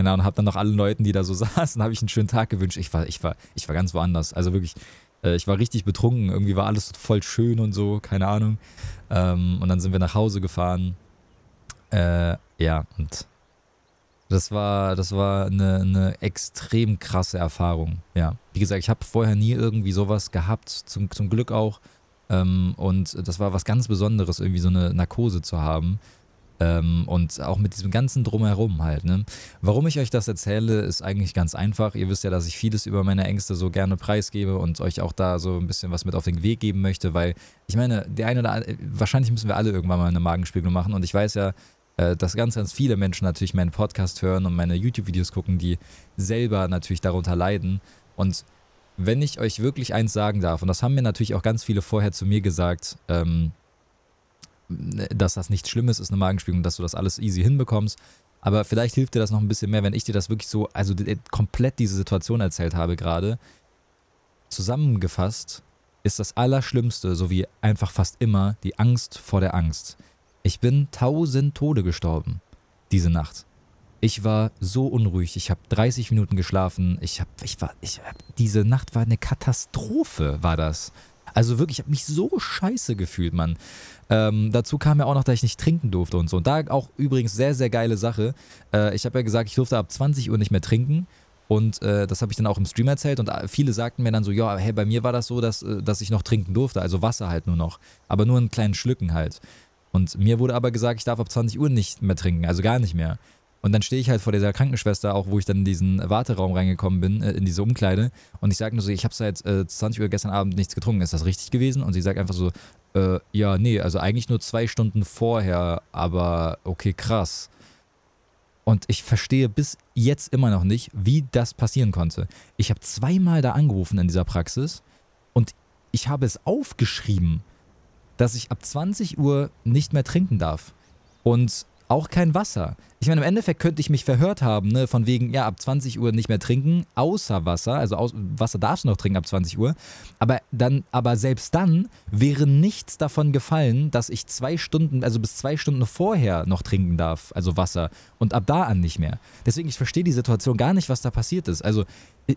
keine Ahnung, habe dann noch allen Leuten, die da so *laughs* saßen, habe ich einen schönen Tag gewünscht. Ich war, ich war, ich war ganz woanders. Also wirklich, äh, ich war richtig betrunken. Irgendwie war alles voll schön und so, keine Ahnung. Ähm, und dann sind wir nach Hause gefahren. Äh, ja, und das war, das war eine, eine extrem krasse Erfahrung. Ja, wie gesagt, ich habe vorher nie irgendwie sowas gehabt, zum, zum Glück auch. Ähm, und das war was ganz Besonderes, irgendwie so eine Narkose zu haben. Ähm, und auch mit diesem ganzen Drumherum halt. Ne? Warum ich euch das erzähle, ist eigentlich ganz einfach. Ihr wisst ja, dass ich vieles über meine Ängste so gerne preisgebe und euch auch da so ein bisschen was mit auf den Weg geben möchte, weil ich meine, der eine oder andere, wahrscheinlich müssen wir alle irgendwann mal eine Magenspiegelung machen und ich weiß ja, äh, dass ganz, ganz viele Menschen natürlich meinen Podcast hören und meine YouTube-Videos gucken, die selber natürlich darunter leiden. Und wenn ich euch wirklich eins sagen darf, und das haben mir natürlich auch ganz viele vorher zu mir gesagt, ähm, dass das nichts Schlimmes ist, eine Magenspiegelung, dass du das alles easy hinbekommst. Aber vielleicht hilft dir das noch ein bisschen mehr, wenn ich dir das wirklich so, also komplett diese Situation erzählt habe gerade. Zusammengefasst ist das Allerschlimmste, so wie einfach fast immer, die Angst vor der Angst. Ich bin tausend Tode gestorben diese Nacht. Ich war so unruhig. Ich habe 30 Minuten geschlafen. Ich habe, ich war, ich hab, diese Nacht war eine Katastrophe, war das. Also wirklich, ich habe mich so scheiße gefühlt, Mann. Ähm, dazu kam ja auch noch, dass ich nicht trinken durfte und so. Und da auch übrigens sehr, sehr geile Sache. Äh, ich habe ja gesagt, ich durfte ab 20 Uhr nicht mehr trinken. Und äh, das habe ich dann auch im Stream erzählt und äh, viele sagten mir dann so, ja, hey, bei mir war das so, dass, äh, dass ich noch trinken durfte, also Wasser halt nur noch, aber nur in kleinen Schlücken halt. Und mir wurde aber gesagt, ich darf ab 20 Uhr nicht mehr trinken, also gar nicht mehr. Und dann stehe ich halt vor dieser Krankenschwester, auch wo ich dann in diesen Warteraum reingekommen bin, äh, in diese Umkleide. Und ich sage nur so, ich habe seit äh, 20 Uhr gestern Abend nichts getrunken. Ist das richtig gewesen? Und sie sagt einfach so, äh, ja, nee, also eigentlich nur zwei Stunden vorher, aber okay, krass. Und ich verstehe bis jetzt immer noch nicht, wie das passieren konnte. Ich habe zweimal da angerufen in dieser Praxis und ich habe es aufgeschrieben, dass ich ab 20 Uhr nicht mehr trinken darf. Und auch kein Wasser. Ich meine, im Endeffekt könnte ich mich verhört haben, ne, von wegen, ja, ab 20 Uhr nicht mehr trinken, außer Wasser. Also aus, Wasser darfst du noch trinken ab 20 Uhr. Aber dann, aber selbst dann wäre nichts davon gefallen, dass ich zwei Stunden, also bis zwei Stunden vorher noch trinken darf, also Wasser. Und ab da an nicht mehr. Deswegen, ich verstehe die Situation gar nicht, was da passiert ist. Also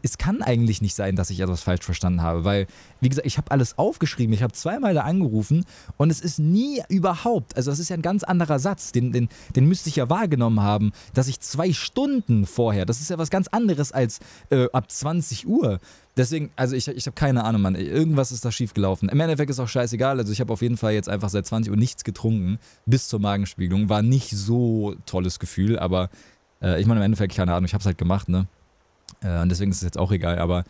es kann eigentlich nicht sein, dass ich etwas falsch verstanden habe, weil, wie gesagt, ich habe alles aufgeschrieben, ich habe zweimal da angerufen und es ist nie überhaupt, also das ist ja ein ganz anderer Satz, den, den, den müsste ich ja wahrgenommen haben, dass ich zwei Stunden vorher, das ist ja was ganz anderes als äh, ab 20 Uhr. Deswegen, also ich, ich habe keine Ahnung, Mann. Irgendwas ist da schiefgelaufen. Im Endeffekt ist auch scheißegal. Also ich habe auf jeden Fall jetzt einfach seit 20 Uhr nichts getrunken bis zur Magenspiegelung. War nicht so tolles Gefühl, aber äh, ich meine im Endeffekt keine Ahnung. Ich habe es halt gemacht, ne? Äh, und deswegen ist es jetzt auch egal, aber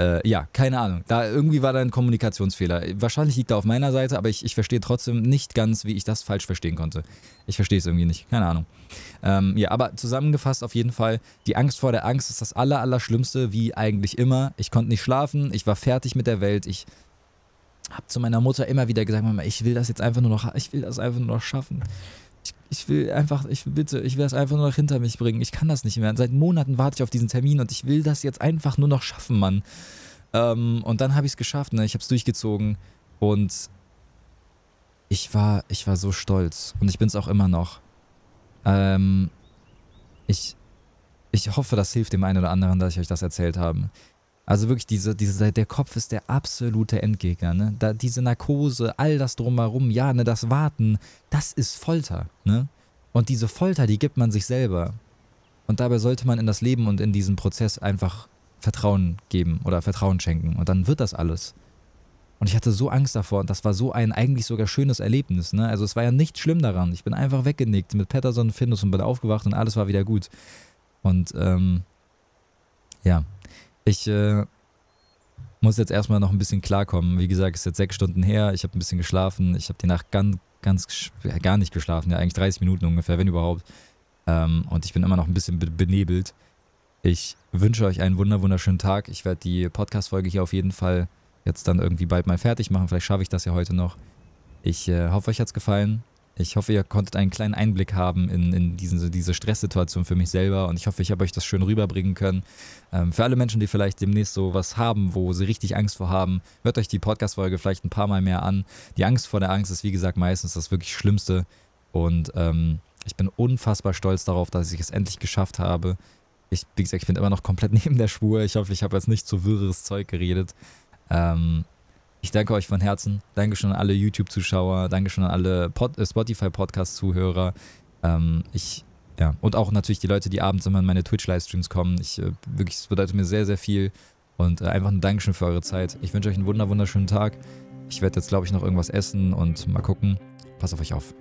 äh, ja, keine Ahnung. Da irgendwie war da ein Kommunikationsfehler. Wahrscheinlich liegt er auf meiner Seite, aber ich, ich verstehe trotzdem nicht ganz, wie ich das falsch verstehen konnte. Ich verstehe es irgendwie nicht. Keine Ahnung. Ähm, ja, aber zusammengefasst auf jeden Fall, die Angst vor der Angst ist das Aller, Allerschlimmste, wie eigentlich immer. Ich konnte nicht schlafen, ich war fertig mit der Welt, ich habe zu meiner Mutter immer wieder gesagt, Mama, ich will das jetzt einfach nur noch, ich will das einfach nur noch schaffen ich, ich will einfach, ich bitte, ich will das einfach nur noch hinter mich bringen. Ich kann das nicht mehr. Seit Monaten warte ich auf diesen Termin und ich will das jetzt einfach nur noch schaffen, Mann. Ähm, und dann habe ich es geschafft, ne? Ich habe es durchgezogen und ich war, ich war so stolz und ich bin es auch immer noch. Ähm, ich, ich hoffe, das hilft dem einen oder anderen, dass ich euch das erzählt habe. Also wirklich, diese, diese, der Kopf ist der absolute Endgegner. Ne? Da, diese Narkose, all das drumherum, ja, ne, das Warten, das ist Folter. Ne? Und diese Folter, die gibt man sich selber. Und dabei sollte man in das Leben und in diesen Prozess einfach Vertrauen geben oder Vertrauen schenken. Und dann wird das alles. Und ich hatte so Angst davor und das war so ein eigentlich sogar schönes Erlebnis. Ne? Also es war ja nichts schlimm daran. Ich bin einfach weggenickt mit Patterson Findus und bin aufgewacht und alles war wieder gut. Und ähm, ja, ich äh, muss jetzt erstmal noch ein bisschen klarkommen. Wie gesagt, es ist jetzt sechs Stunden her. Ich habe ein bisschen geschlafen. Ich habe die Nacht ganz, ganz gar nicht geschlafen. Ja, eigentlich 30 Minuten ungefähr, wenn überhaupt. Ähm, und ich bin immer noch ein bisschen benebelt. Ich wünsche euch einen wunder wunderschönen Tag. Ich werde die Podcast-Folge hier auf jeden Fall jetzt dann irgendwie bald mal fertig machen. Vielleicht schaffe ich das ja heute noch. Ich äh, hoffe, euch hat es gefallen. Ich hoffe, ihr konntet einen kleinen Einblick haben in, in diesen, diese Stresssituation für mich selber und ich hoffe, ich habe euch das schön rüberbringen können. Ähm, für alle Menschen, die vielleicht demnächst so was haben, wo sie richtig Angst vor haben, hört euch die Podcast-Folge vielleicht ein paar Mal mehr an. Die Angst vor der Angst ist, wie gesagt, meistens das wirklich Schlimmste und ähm, ich bin unfassbar stolz darauf, dass ich es endlich geschafft habe. Ich, wie gesagt, ich bin immer noch komplett *laughs* neben der Spur. Ich hoffe, ich habe jetzt nicht zu wirres Zeug geredet. Ähm, ich danke euch von Herzen. Dankeschön an alle YouTube-Zuschauer. Dankeschön an alle Pod äh, Spotify-Podcast-Zuhörer. Ähm, ich, ja, und auch natürlich die Leute, die abends immer in meine Twitch-Livestreams kommen. Ich, äh, wirklich, es bedeutet mir sehr, sehr viel. Und äh, einfach ein Dankeschön für eure Zeit. Ich wünsche euch einen wunder, wunderschönen Tag. Ich werde jetzt, glaube ich, noch irgendwas essen und mal gucken. Pass auf euch auf.